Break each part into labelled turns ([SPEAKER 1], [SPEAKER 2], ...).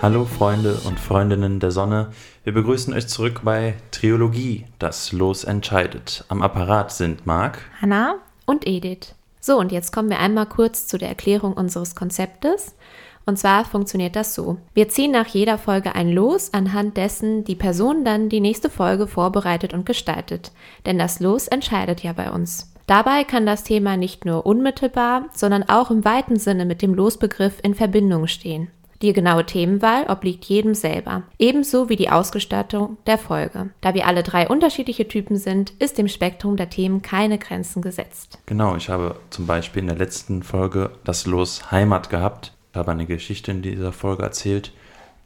[SPEAKER 1] Hallo Freunde und Freundinnen der Sonne. Wir begrüßen euch zurück bei Triologie, das Los entscheidet. Am Apparat sind Marc,
[SPEAKER 2] Hanna und Edith. So, und jetzt kommen wir einmal kurz zu der Erklärung unseres Konzeptes. Und zwar funktioniert das so. Wir ziehen nach jeder Folge ein Los, anhand dessen die Person dann die nächste Folge vorbereitet und gestaltet. Denn das Los entscheidet ja bei uns. Dabei kann das Thema nicht nur unmittelbar, sondern auch im weiten Sinne mit dem Losbegriff in Verbindung stehen. Die genaue Themenwahl obliegt jedem selber, ebenso wie die Ausgestattung der Folge. Da wir alle drei unterschiedliche Typen sind, ist dem Spektrum der Themen keine Grenzen gesetzt.
[SPEAKER 1] Genau, ich habe zum Beispiel in der letzten Folge das Los Heimat gehabt. Ich habe eine Geschichte in dieser Folge erzählt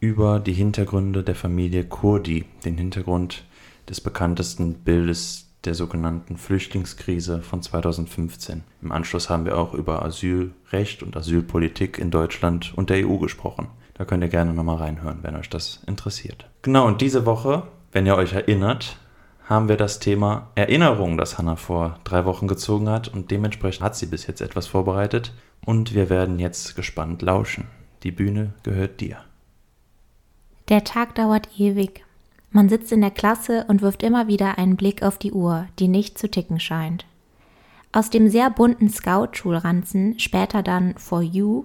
[SPEAKER 1] über die Hintergründe der Familie Kurdi, den Hintergrund des bekanntesten Bildes der sogenannten Flüchtlingskrise von 2015. Im Anschluss haben wir auch über Asylrecht und Asylpolitik in Deutschland und der EU gesprochen. Da könnt ihr gerne nochmal reinhören, wenn euch das interessiert. Genau, und diese Woche, wenn ihr euch erinnert, haben wir das Thema Erinnerung, das Hannah vor drei Wochen gezogen hat und dementsprechend hat sie bis jetzt etwas vorbereitet und wir werden jetzt gespannt lauschen. Die Bühne gehört dir.
[SPEAKER 3] Der Tag dauert ewig. Man sitzt in der Klasse und wirft immer wieder einen Blick auf die Uhr, die nicht zu ticken scheint. Aus dem sehr bunten Scout-Schulranzen, später dann For You,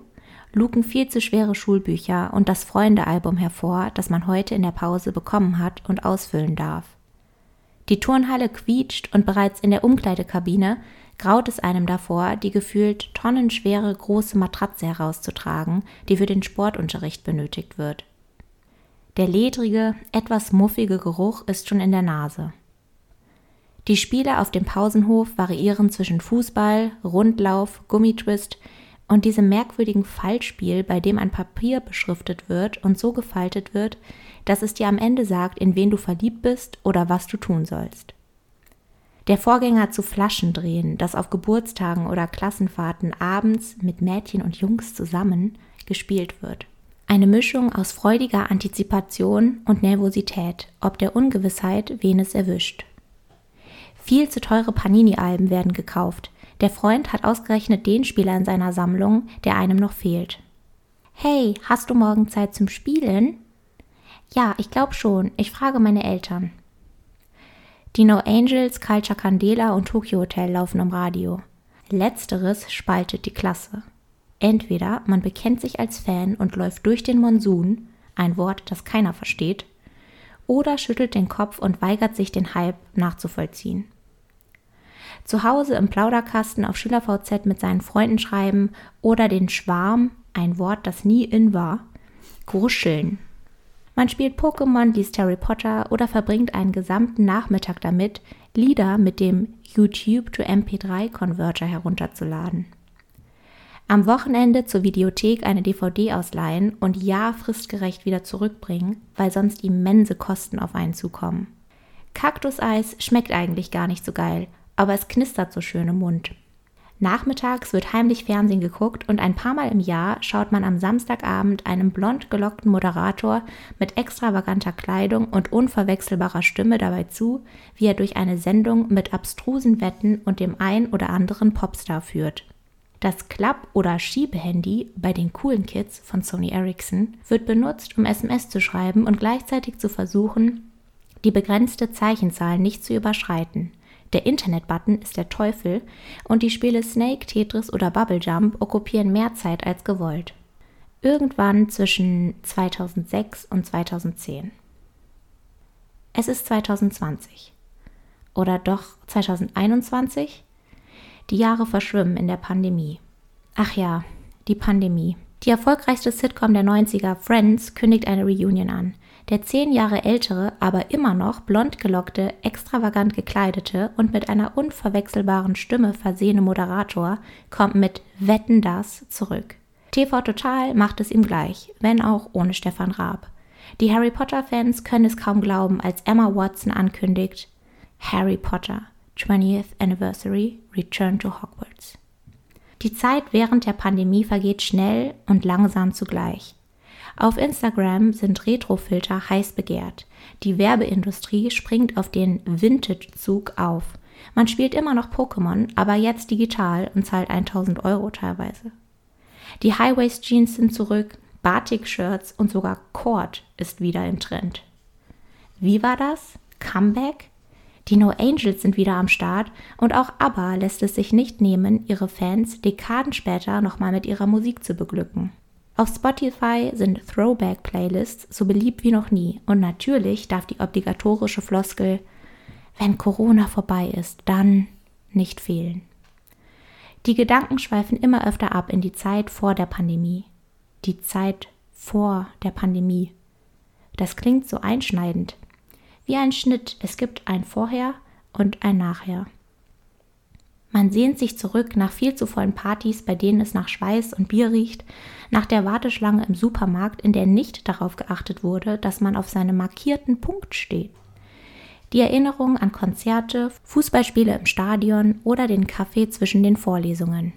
[SPEAKER 3] luken viel zu schwere Schulbücher und das Freundealbum hervor, das man heute in der Pause bekommen hat und ausfüllen darf. Die Turnhalle quietscht und bereits in der Umkleidekabine graut es einem davor, die gefühlt tonnenschwere große Matratze herauszutragen, die für den Sportunterricht benötigt wird. Der ledrige, etwas muffige Geruch ist schon in der Nase. Die Spiele auf dem Pausenhof variieren zwischen Fußball, Rundlauf, Gummitwist und diesem merkwürdigen Fallspiel, bei dem ein Papier beschriftet wird und so gefaltet wird, dass es dir am Ende sagt, in wen du verliebt bist oder was du tun sollst. Der Vorgänger zu Flaschendrehen, das auf Geburtstagen oder Klassenfahrten abends mit Mädchen und Jungs zusammen gespielt wird. Eine Mischung aus freudiger Antizipation und Nervosität, ob der Ungewissheit, wen es erwischt. Viel zu teure Panini-Alben werden gekauft. Der Freund hat ausgerechnet den Spieler in seiner Sammlung, der einem noch fehlt. Hey, hast du morgen Zeit zum Spielen? Ja, ich glaube schon. Ich frage meine Eltern. Die No Angels, Culture Candela und Tokyo Hotel laufen im Radio. Letzteres spaltet die Klasse. Entweder man bekennt sich als Fan und läuft durch den Monsun, ein Wort, das keiner versteht, oder schüttelt den Kopf und weigert sich, den Hype nachzuvollziehen. Zu Hause im Plauderkasten auf SchülerVZ mit seinen Freunden schreiben oder den Schwarm, ein Wort, das nie in war, gruscheln. Man spielt Pokémon, liest Harry Potter oder verbringt einen gesamten Nachmittag damit, Lieder mit dem YouTube to MP3 Converter herunterzuladen. Am Wochenende zur Videothek eine DVD ausleihen und ja fristgerecht wieder zurückbringen, weil sonst immense Kosten auf einen zukommen. Kaktuseis schmeckt eigentlich gar nicht so geil, aber es knistert so schön im Mund. Nachmittags wird heimlich Fernsehen geguckt und ein paar Mal im Jahr schaut man am Samstagabend einem blond gelockten Moderator mit extravaganter Kleidung und unverwechselbarer Stimme dabei zu, wie er durch eine Sendung mit abstrusen Wetten und dem ein oder anderen Popstar führt. Das Klapp- oder Schiebehandy bei den coolen Kids von Sony Ericsson wird benutzt, um SMS zu schreiben und gleichzeitig zu versuchen, die begrenzte Zeichenzahl nicht zu überschreiten. Der Internet-Button ist der Teufel und die Spiele Snake, Tetris oder Bubble Jump okkupieren mehr Zeit als gewollt. Irgendwann zwischen 2006 und 2010. Es ist 2020. Oder doch 2021? Die Jahre verschwimmen in der Pandemie. Ach ja, die Pandemie. Die erfolgreichste Sitcom der 90er, Friends, kündigt eine Reunion an. Der zehn Jahre ältere, aber immer noch blond gelockte, extravagant gekleidete und mit einer unverwechselbaren Stimme versehene Moderator kommt mit Wetten das zurück. TV Total macht es ihm gleich, wenn auch ohne Stefan Raab. Die Harry Potter-Fans können es kaum glauben, als Emma Watson ankündigt: Harry Potter. 20th Anniversary Return to Hogwarts. Die Zeit während der Pandemie vergeht schnell und langsam zugleich. Auf Instagram sind Retrofilter heiß begehrt. Die Werbeindustrie springt auf den Vintage-Zug auf. Man spielt immer noch Pokémon, aber jetzt digital und zahlt 1000 Euro teilweise. Die High-Waist-Jeans sind zurück, Batik-Shirts und sogar Cord ist wieder im Trend. Wie war das? Comeback? Die No Angels sind wieder am Start und auch ABBA lässt es sich nicht nehmen, ihre Fans Dekaden später nochmal mit ihrer Musik zu beglücken. Auf Spotify sind Throwback-Playlists so beliebt wie noch nie und natürlich darf die obligatorische Floskel wenn Corona vorbei ist, dann nicht fehlen. Die Gedanken schweifen immer öfter ab in die Zeit vor der Pandemie. Die Zeit vor der Pandemie. Das klingt so einschneidend. Wie ein Schnitt, es gibt ein Vorher und ein Nachher. Man sehnt sich zurück nach viel zu vollen Partys, bei denen es nach Schweiß und Bier riecht, nach der Warteschlange im Supermarkt, in der nicht darauf geachtet wurde, dass man auf seinem markierten Punkt steht. Die Erinnerung an Konzerte, Fußballspiele im Stadion oder den Kaffee zwischen den Vorlesungen.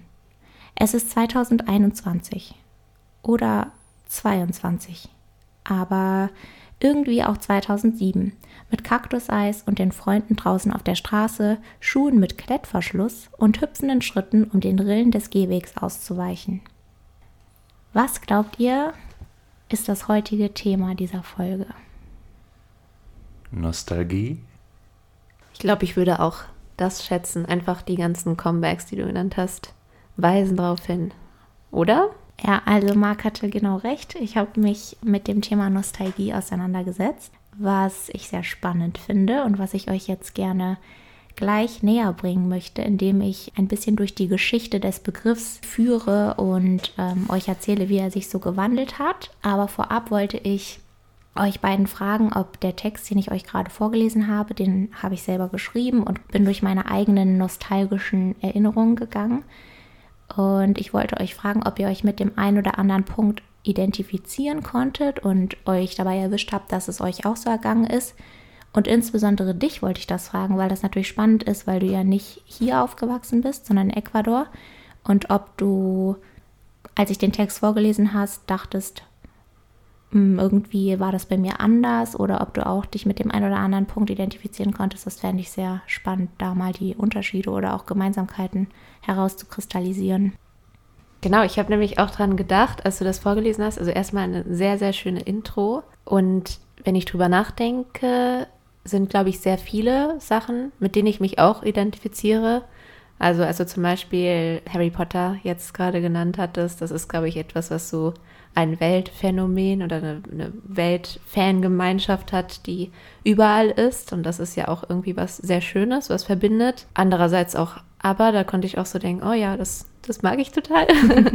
[SPEAKER 3] Es ist 2021 oder 22, aber irgendwie auch 2007 mit Kaktuseis und den Freunden draußen auf der Straße, Schuhen mit Klettverschluss und hüpfenden Schritten, um den Rillen des Gehwegs auszuweichen. Was glaubt ihr, ist das heutige Thema dieser Folge?
[SPEAKER 1] Nostalgie?
[SPEAKER 2] Ich glaube, ich würde auch das schätzen. Einfach die ganzen Comebacks, die du genannt hast, weisen darauf hin. Oder?
[SPEAKER 3] Ja, also Marc hatte genau recht. Ich habe mich mit dem Thema Nostalgie auseinandergesetzt, was ich sehr spannend finde und was ich euch jetzt gerne gleich näher bringen möchte, indem ich ein bisschen durch die Geschichte des Begriffs führe und ähm, euch erzähle, wie er sich so gewandelt hat. Aber vorab wollte ich euch beiden fragen, ob der Text, den ich euch gerade vorgelesen habe, den habe ich selber geschrieben und bin durch meine eigenen nostalgischen Erinnerungen gegangen. Und ich wollte euch fragen, ob ihr euch mit dem einen oder anderen Punkt identifizieren konntet und euch dabei erwischt habt, dass es euch auch so ergangen ist. Und insbesondere dich wollte ich das fragen, weil das natürlich spannend ist, weil du ja nicht hier aufgewachsen bist, sondern in Ecuador. Und ob du, als ich den Text vorgelesen hast, dachtest, irgendwie war das bei mir anders oder ob du auch dich mit dem einen oder anderen Punkt identifizieren konntest. Das fände ich sehr spannend, da mal die Unterschiede oder auch Gemeinsamkeiten herauszukristallisieren.
[SPEAKER 2] Genau, ich habe nämlich auch dran gedacht, als du das vorgelesen hast. Also erstmal eine sehr, sehr schöne Intro. Und wenn ich drüber nachdenke, sind, glaube ich, sehr viele Sachen, mit denen ich mich auch identifiziere. Also, also zum Beispiel Harry Potter jetzt gerade genannt hattest, das ist, glaube ich, etwas, was so ein Weltphänomen oder eine, eine Weltfangemeinschaft hat, die überall ist. Und das ist ja auch irgendwie was sehr Schönes, was verbindet. Andererseits auch aber, da konnte ich auch so denken, oh ja, das, das mag ich total.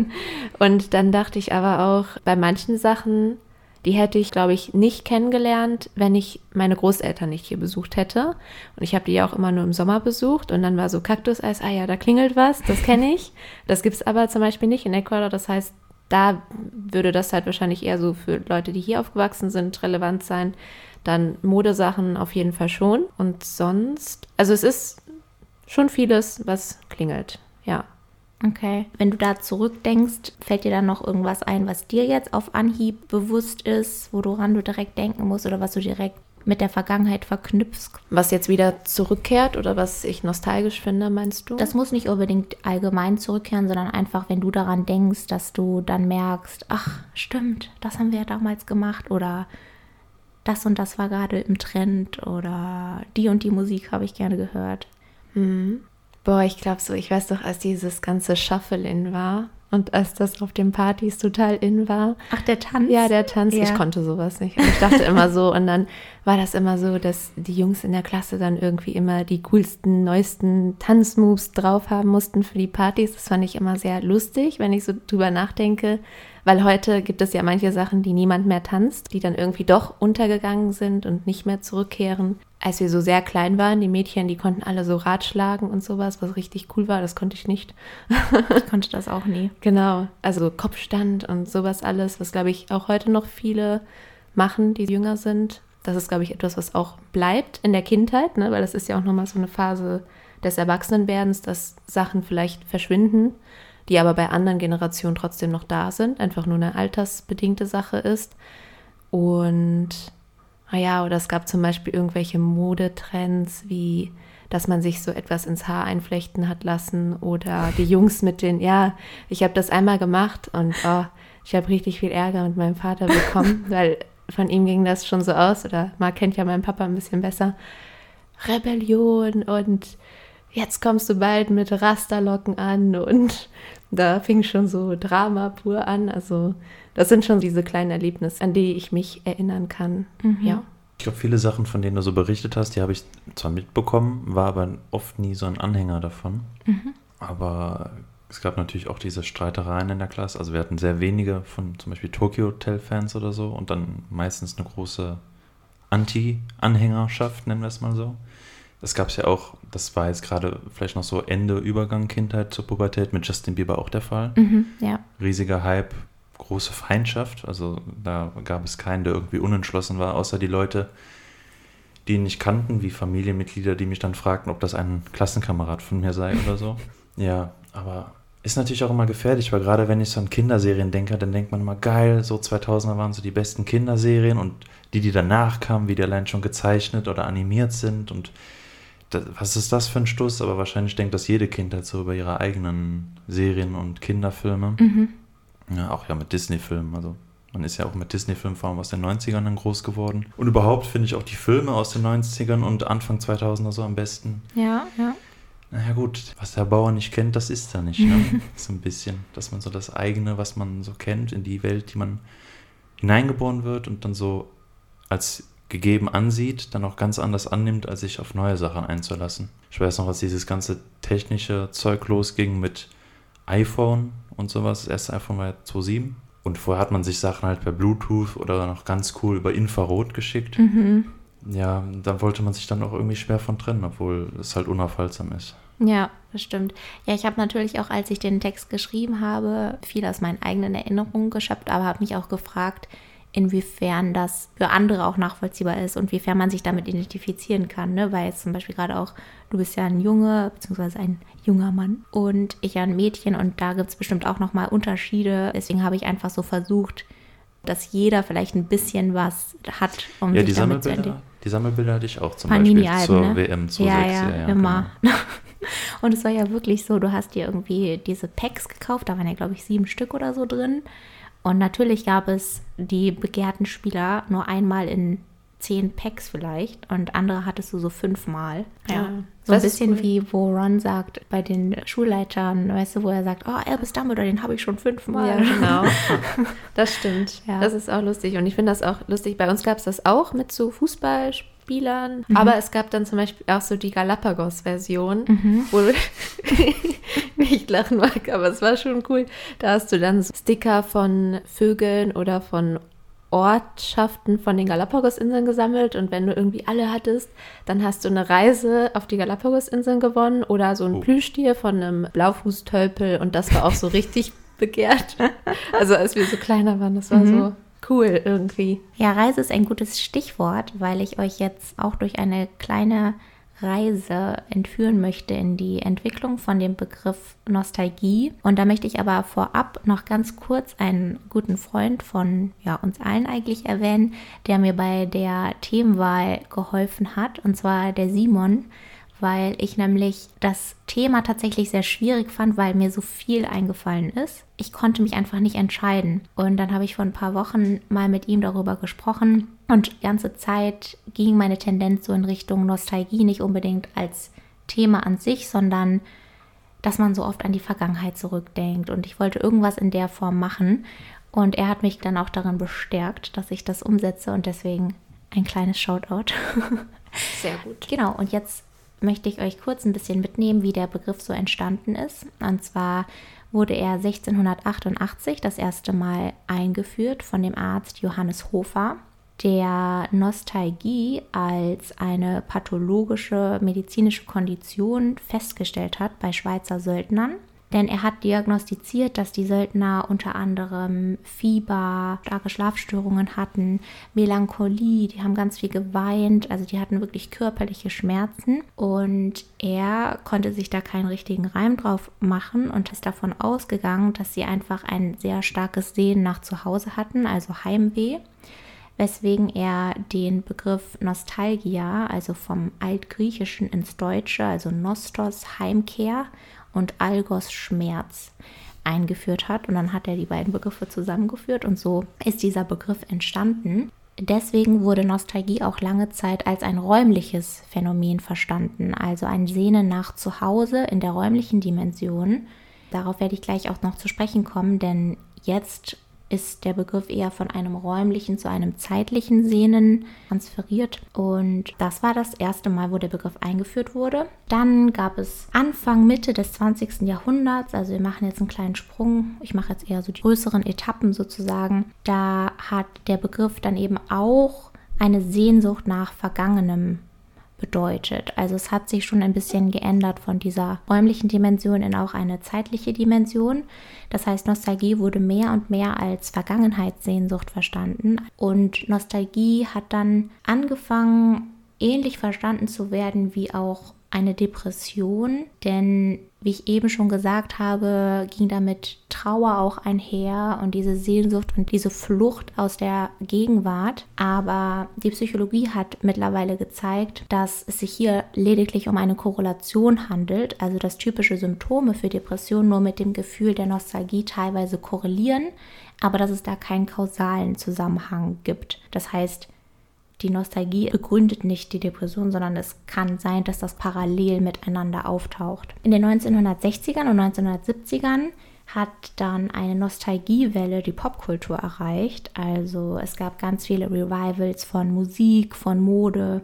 [SPEAKER 2] und dann dachte ich aber auch, bei manchen Sachen, die hätte ich, glaube ich, nicht kennengelernt, wenn ich meine Großeltern nicht hier besucht hätte. Und ich habe die ja auch immer nur im Sommer besucht. Und dann war so Kaktuseis, ah ja, da klingelt was, das kenne ich. Das gibt es aber zum Beispiel nicht in Ecuador. Das heißt, da würde das halt wahrscheinlich eher so für Leute, die hier aufgewachsen sind, relevant sein. Dann Modesachen auf jeden Fall schon. Und sonst, also es ist schon vieles, was klingelt, ja.
[SPEAKER 3] Okay. Wenn du da zurückdenkst, fällt dir dann noch irgendwas ein, was dir jetzt auf Anhieb bewusst ist, woran du direkt denken musst oder was du direkt mit der Vergangenheit verknüpfst.
[SPEAKER 2] Was jetzt wieder zurückkehrt oder was ich nostalgisch finde, meinst du?
[SPEAKER 3] Das muss nicht unbedingt allgemein zurückkehren, sondern einfach, wenn du daran denkst, dass du dann merkst, ach, stimmt, das haben wir ja damals gemacht oder das und das war gerade im Trend oder die und die Musik habe ich gerne gehört.
[SPEAKER 2] Mhm. Boah, ich glaube so, ich weiß doch, als dieses ganze Shuffle in war, und als das auf den Partys total in war.
[SPEAKER 3] Ach, der Tanz?
[SPEAKER 2] Ja, der Tanz. Ja. Ich konnte sowas nicht. Ich dachte immer so, und dann war das immer so, dass die Jungs in der Klasse dann irgendwie immer die coolsten, neuesten Tanzmoves drauf haben mussten für die Partys. Das fand ich immer sehr lustig, wenn ich so drüber nachdenke. Weil heute gibt es ja manche Sachen, die niemand mehr tanzt, die dann irgendwie doch untergegangen sind und nicht mehr zurückkehren als wir so sehr klein waren, die Mädchen, die konnten alle so Ratschlagen und sowas, was richtig cool war. Das konnte ich nicht.
[SPEAKER 3] ich konnte das auch nie.
[SPEAKER 2] Genau. Also Kopfstand und sowas alles, was glaube ich auch heute noch viele machen, die jünger sind. Das ist, glaube ich, etwas, was auch bleibt in der Kindheit, ne? weil das ist ja auch nochmal so eine Phase des Erwachsenenwerdens, dass Sachen vielleicht verschwinden, die aber bei anderen Generationen trotzdem noch da sind, einfach nur eine altersbedingte Sache ist. Und naja, oder es gab zum Beispiel irgendwelche Modetrends, wie dass man sich so etwas ins Haar einflechten hat lassen oder die Jungs mit den, ja, ich habe das einmal gemacht und oh, ich habe richtig viel Ärger mit meinem Vater bekommen, weil von ihm ging das schon so aus, oder Marc kennt ja meinen Papa ein bisschen besser. Rebellion und jetzt kommst du bald mit Rasterlocken an und da fing schon so Drama pur an. Also das sind schon diese kleinen Erlebnisse, an die ich mich erinnern kann. Mhm. Ja.
[SPEAKER 1] Ich glaube, viele Sachen, von denen du so berichtet hast, die habe ich zwar mitbekommen, war aber oft nie so ein Anhänger davon. Mhm. Aber es gab natürlich auch diese Streitereien in der Klasse. Also wir hatten sehr wenige von zum Beispiel Tokyo Hotel-Fans oder so und dann meistens eine große Anti-Anhängerschaft, nennen wir es mal so. Das gab es ja auch, das war jetzt gerade vielleicht noch so Ende Übergang Kindheit zur Pubertät mit Justin Bieber auch der Fall.
[SPEAKER 2] Mhm, ja.
[SPEAKER 1] Riesiger Hype, große Feindschaft. Also da gab es keinen, der irgendwie unentschlossen war, außer die Leute, die ihn nicht kannten, wie Familienmitglieder, die mich dann fragten, ob das ein Klassenkamerad von mir sei oder so. Ja, aber ist natürlich auch immer gefährlich, weil gerade wenn ich so an Kinderserien denke, dann denkt man immer, geil, so 2000er waren so die besten Kinderserien und die, die danach kamen, wie die allein schon gezeichnet oder animiert sind und was ist das für ein Stoß? Aber wahrscheinlich denkt das jede Kindheit so über ihre eigenen Serien und Kinderfilme. Mhm. Ja, auch ja mit Disney-Filmen. Also man ist ja auch mit Disney-Filmen vor allem aus den 90ern dann groß geworden. Und überhaupt finde ich auch die Filme aus den 90ern und Anfang 2000er so am besten.
[SPEAKER 2] Ja, ja.
[SPEAKER 1] Naja gut, was der Bauer nicht kennt, das ist er nicht. Ne? so ein bisschen, dass man so das eigene, was man so kennt, in die Welt, die man hineingeboren wird und dann so als gegeben ansieht, dann auch ganz anders annimmt, als sich auf neue Sachen einzulassen. Ich weiß noch, als dieses ganze technische Zeug losging mit iPhone und sowas. Das erste iPhone war ja 2.7. Und vorher hat man sich Sachen halt per Bluetooth oder noch ganz cool über Infrarot geschickt. Mhm. Ja, da wollte man sich dann auch irgendwie schwer von trennen, obwohl es halt unaufhaltsam ist.
[SPEAKER 3] Ja, das stimmt. Ja, ich habe natürlich auch, als ich den Text geschrieben habe, viel aus meinen eigenen Erinnerungen geschöpft, aber habe mich auch gefragt, inwiefern das für andere auch nachvollziehbar ist und wiefern man sich damit identifizieren kann. Ne? Weil jetzt zum Beispiel gerade auch, du bist ja ein Junge, beziehungsweise ein junger Mann und ich ja ein Mädchen und da gibt es bestimmt auch nochmal Unterschiede. Deswegen habe ich einfach so versucht, dass jeder vielleicht ein bisschen was hat,
[SPEAKER 1] um ja, sich die damit Sammelbilder, zu Die Sammelbilder hatte ich auch zum
[SPEAKER 3] Panini
[SPEAKER 1] Beispiel zur ne? WM 2006. Ja, ja,
[SPEAKER 3] ja, ja immer. Genau. Und es war ja wirklich so, du hast dir irgendwie diese Packs gekauft, da waren ja, glaube ich, sieben Stück oder so drin. Und natürlich gab es die begehrten Spieler nur einmal in zehn Packs vielleicht und andere hattest du so fünfmal. Ja. So ein bisschen cool. wie wo Ron sagt bei den Schulleitern, weißt du, wo er sagt, oh, Albus Dumbledore, den habe ich schon fünfmal.
[SPEAKER 2] Ja, genau. das stimmt. Ja. Das ist auch lustig. Und ich finde das auch lustig. Bei uns gab es das auch mit so Fußballspielen Spielern. Mhm. Aber es gab dann zum Beispiel auch so die Galapagos-Version, mhm. wo du nicht lachen mag, aber es war schon cool. Da hast du dann so Sticker von Vögeln oder von Ortschaften von den Galapagos-Inseln gesammelt und wenn du irgendwie alle hattest, dann hast du eine Reise auf die Galapagos-Inseln gewonnen oder so ein oh. Plüschtier von einem Blaufußtölpel und das war auch so richtig begehrt. Also als wir so kleiner waren, das war mhm. so cool irgendwie.
[SPEAKER 3] Ja, Reise ist ein gutes Stichwort, weil ich euch jetzt auch durch eine kleine Reise entführen möchte in die Entwicklung von dem Begriff Nostalgie. Und da möchte ich aber vorab noch ganz kurz einen guten Freund von ja, uns allen eigentlich erwähnen, der mir bei der Themenwahl geholfen hat, und zwar der Simon weil ich nämlich das Thema tatsächlich sehr schwierig fand, weil mir so viel eingefallen ist. Ich konnte mich einfach nicht entscheiden. Und dann habe ich vor ein paar Wochen mal mit ihm darüber gesprochen und die ganze Zeit ging meine Tendenz so in Richtung Nostalgie, nicht unbedingt als Thema an sich, sondern dass man so oft an die Vergangenheit zurückdenkt. Und ich wollte irgendwas in der Form machen. Und er hat mich dann auch darin bestärkt, dass ich das umsetze und deswegen ein kleines Shoutout.
[SPEAKER 2] Sehr gut.
[SPEAKER 3] Genau, und jetzt möchte ich euch kurz ein bisschen mitnehmen, wie der Begriff so entstanden ist. Und zwar wurde er 1688 das erste Mal eingeführt von dem Arzt Johannes Hofer, der Nostalgie als eine pathologische medizinische Kondition festgestellt hat bei Schweizer Söldnern denn er hat diagnostiziert, dass die Söldner unter anderem Fieber, starke Schlafstörungen hatten, Melancholie, die haben ganz viel geweint, also die hatten wirklich körperliche Schmerzen. Und er konnte sich da keinen richtigen Reim drauf machen und ist davon ausgegangen, dass sie einfach ein sehr starkes Sehen nach zu Hause hatten, also Heimweh weswegen er den Begriff Nostalgia, also vom Altgriechischen ins Deutsche, also Nostos, Heimkehr und Algos Schmerz eingeführt hat. Und dann hat er die beiden Begriffe zusammegeführt und so ist dieser Begriff entstanden. Deswegen wurde Nostalgie auch lange Zeit als ein räumliches Phänomen verstanden, also ein Sehnen nach Zuhause in der räumlichen Dimension. Darauf werde ich gleich auch noch zu sprechen kommen, denn jetzt ist der Begriff eher von einem räumlichen zu einem zeitlichen Sehnen transferiert. Und das war das erste Mal, wo der Begriff eingeführt wurde. Dann gab es Anfang, Mitte des 20. Jahrhunderts, also wir machen jetzt einen kleinen Sprung, ich mache jetzt eher so die größeren Etappen sozusagen. Da hat der Begriff dann eben auch eine Sehnsucht nach Vergangenem bedeutet. Also es hat sich schon ein bisschen geändert von dieser räumlichen Dimension in auch eine zeitliche Dimension. Das heißt, Nostalgie wurde mehr und mehr als Vergangenheitssehnsucht verstanden. Und Nostalgie hat dann angefangen, ähnlich verstanden zu werden wie auch eine Depression, denn wie ich eben schon gesagt habe, ging damit Trauer auch einher und diese Sehnsucht und diese Flucht aus der Gegenwart. Aber die Psychologie hat mittlerweile gezeigt, dass es sich hier lediglich um eine Korrelation handelt, also dass typische Symptome für Depressionen nur mit dem Gefühl der Nostalgie teilweise korrelieren, aber dass es da keinen kausalen Zusammenhang gibt. Das heißt, die Nostalgie begründet nicht die Depression, sondern es kann sein, dass das parallel miteinander auftaucht. In den 1960ern und 1970ern hat dann eine Nostalgiewelle die Popkultur erreicht. Also es gab ganz viele Revivals von Musik, von Mode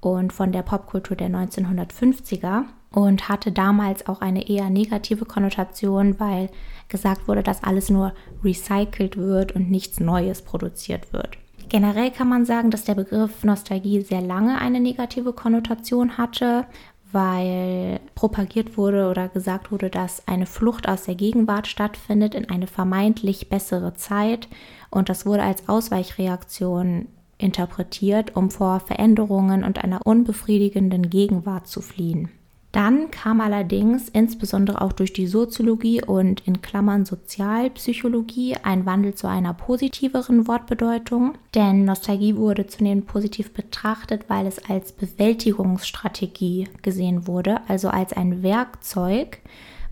[SPEAKER 3] und von der Popkultur der 1950er und hatte damals auch eine eher negative Konnotation, weil gesagt wurde, dass alles nur recycelt wird und nichts Neues produziert wird. Generell kann man sagen, dass der Begriff Nostalgie sehr lange eine negative Konnotation hatte, weil propagiert wurde oder gesagt wurde, dass eine Flucht aus der Gegenwart stattfindet in eine vermeintlich bessere Zeit und das wurde als Ausweichreaktion interpretiert, um vor Veränderungen und einer unbefriedigenden Gegenwart zu fliehen. Dann kam allerdings insbesondere auch durch die Soziologie und in Klammern Sozialpsychologie ein Wandel zu einer positiveren Wortbedeutung, denn Nostalgie wurde zunehmend positiv betrachtet, weil es als Bewältigungsstrategie gesehen wurde, also als ein Werkzeug,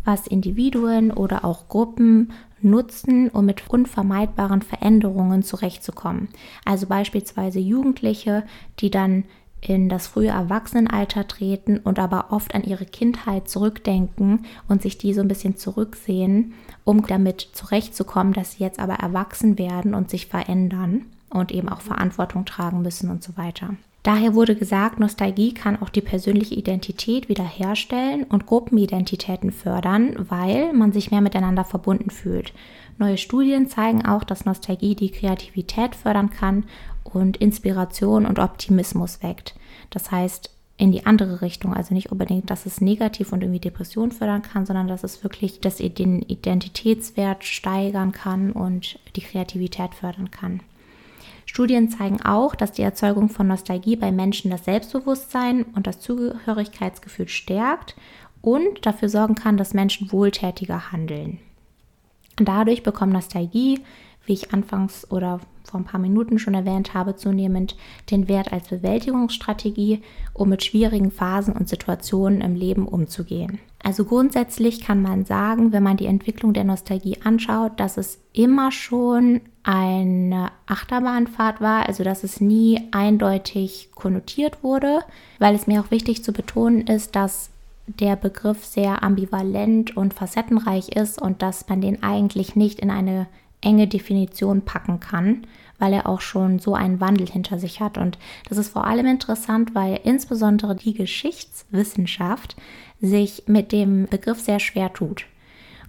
[SPEAKER 3] was Individuen oder auch Gruppen nutzen, um mit unvermeidbaren Veränderungen zurechtzukommen. Also beispielsweise Jugendliche, die dann in das frühe Erwachsenenalter treten und aber oft an ihre Kindheit zurückdenken und sich die so ein bisschen zurücksehen, um damit zurechtzukommen, dass sie jetzt aber erwachsen werden und sich verändern und eben auch Verantwortung tragen müssen und so weiter. Daher wurde gesagt, Nostalgie kann auch die persönliche Identität wiederherstellen und Gruppenidentitäten fördern, weil man sich mehr miteinander verbunden fühlt. Neue Studien zeigen auch, dass Nostalgie die Kreativität fördern kann und Inspiration und Optimismus weckt. Das heißt, in die andere Richtung, also nicht unbedingt, dass es negativ und irgendwie Depression fördern kann, sondern dass es wirklich das, den Identitätswert steigern kann und die Kreativität fördern kann. Studien zeigen auch, dass die Erzeugung von Nostalgie bei Menschen das Selbstbewusstsein und das Zugehörigkeitsgefühl stärkt und dafür sorgen kann, dass Menschen wohltätiger handeln. Dadurch bekommt Nostalgie wie ich anfangs oder vor ein paar Minuten schon erwähnt habe, zunehmend den Wert als Bewältigungsstrategie, um mit schwierigen Phasen und Situationen im Leben umzugehen. Also grundsätzlich kann man sagen, wenn man die Entwicklung der Nostalgie anschaut, dass es immer schon eine Achterbahnfahrt war, also dass es nie eindeutig konnotiert wurde, weil es mir auch wichtig zu betonen ist, dass der Begriff sehr ambivalent und facettenreich ist und dass man den eigentlich nicht in eine enge Definition packen kann, weil er auch schon so einen Wandel hinter sich hat. Und das ist vor allem interessant, weil insbesondere die Geschichtswissenschaft sich mit dem Begriff sehr schwer tut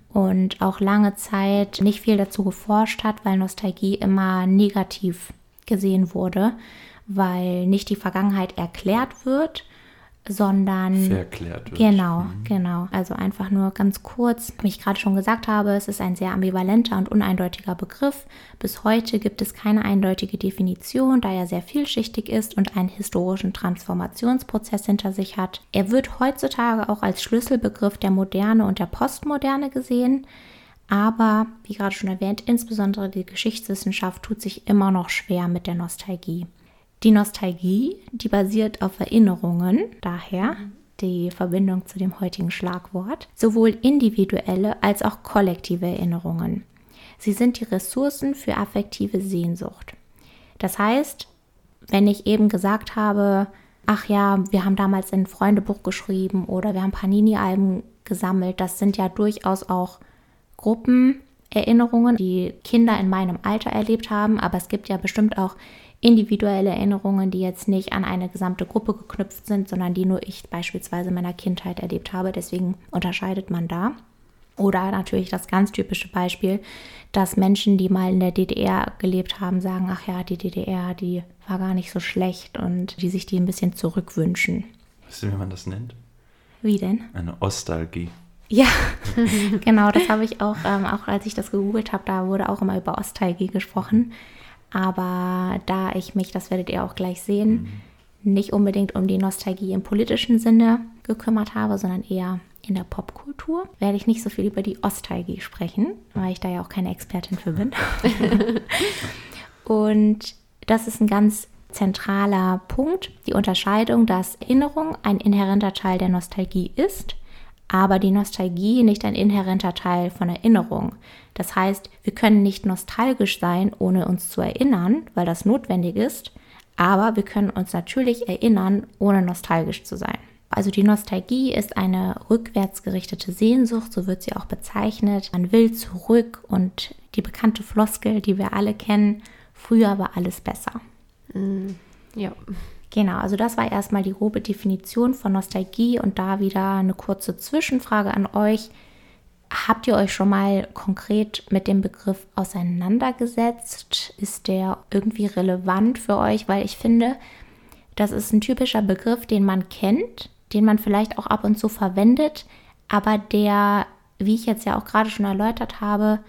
[SPEAKER 3] und auch lange Zeit nicht viel dazu geforscht hat, weil Nostalgie immer negativ gesehen wurde, weil nicht die Vergangenheit erklärt wird, sondern
[SPEAKER 1] verklärt wird.
[SPEAKER 3] Genau, mhm. genau. Also einfach nur ganz kurz, wie ich gerade schon gesagt habe, es ist ein sehr ambivalenter und uneindeutiger Begriff. Bis heute gibt es keine eindeutige Definition, da er sehr vielschichtig ist und einen historischen Transformationsprozess hinter sich hat. Er wird heutzutage auch als Schlüsselbegriff der Moderne und der Postmoderne gesehen. Aber, wie gerade schon erwähnt, insbesondere die Geschichtswissenschaft tut sich immer noch schwer mit der Nostalgie. Die Nostalgie, die basiert auf Erinnerungen, daher die Verbindung zu dem heutigen Schlagwort, sowohl individuelle als auch kollektive Erinnerungen. Sie sind die Ressourcen für affektive Sehnsucht. Das heißt, wenn ich eben gesagt habe, ach ja, wir haben damals ein Freundebuch geschrieben oder wir haben Panini-Alben gesammelt, das sind ja durchaus auch Gruppenerinnerungen, die Kinder in meinem Alter erlebt haben, aber es gibt ja bestimmt auch individuelle Erinnerungen, die jetzt nicht an eine gesamte Gruppe geknüpft sind, sondern die nur ich beispielsweise in meiner Kindheit erlebt habe. Deswegen unterscheidet man da. Oder natürlich das ganz typische Beispiel, dass Menschen, die mal in der DDR gelebt haben, sagen, ach ja, die DDR, die war gar nicht so schlecht und die sich die ein bisschen zurückwünschen.
[SPEAKER 1] Weißt du, wie man das nennt?
[SPEAKER 3] Wie denn?
[SPEAKER 1] Eine Ostalgie.
[SPEAKER 3] Ja, genau, das habe ich auch, ähm, auch als ich das gegoogelt habe, da wurde auch immer über Ostalgie gesprochen. Aber da ich mich, das werdet ihr auch gleich sehen, mhm. nicht unbedingt um die Nostalgie im politischen Sinne gekümmert habe, sondern eher in der Popkultur, werde ich nicht so viel über die Ostalgie sprechen, weil ich da ja auch keine Expertin für bin. Und das ist ein ganz zentraler Punkt, die Unterscheidung, dass Erinnerung ein inhärenter Teil der Nostalgie ist, aber die Nostalgie nicht ein inhärenter Teil von Erinnerung. Das heißt, wir können nicht nostalgisch sein, ohne uns zu erinnern, weil das notwendig ist, aber wir können uns natürlich erinnern, ohne nostalgisch zu sein. Also die Nostalgie ist eine rückwärtsgerichtete Sehnsucht, so wird sie auch bezeichnet. Man will zurück und die bekannte Floskel, die wir alle kennen, früher war alles besser.
[SPEAKER 2] Mm, ja.
[SPEAKER 3] Genau, also das war erstmal die grobe Definition von Nostalgie und da wieder eine kurze Zwischenfrage an euch. Habt ihr euch schon mal konkret mit dem Begriff auseinandergesetzt? Ist der irgendwie relevant für euch? Weil ich finde, das ist ein typischer Begriff, den man kennt, den man vielleicht auch ab und zu verwendet, aber der, wie ich jetzt ja auch gerade schon erläutert habe,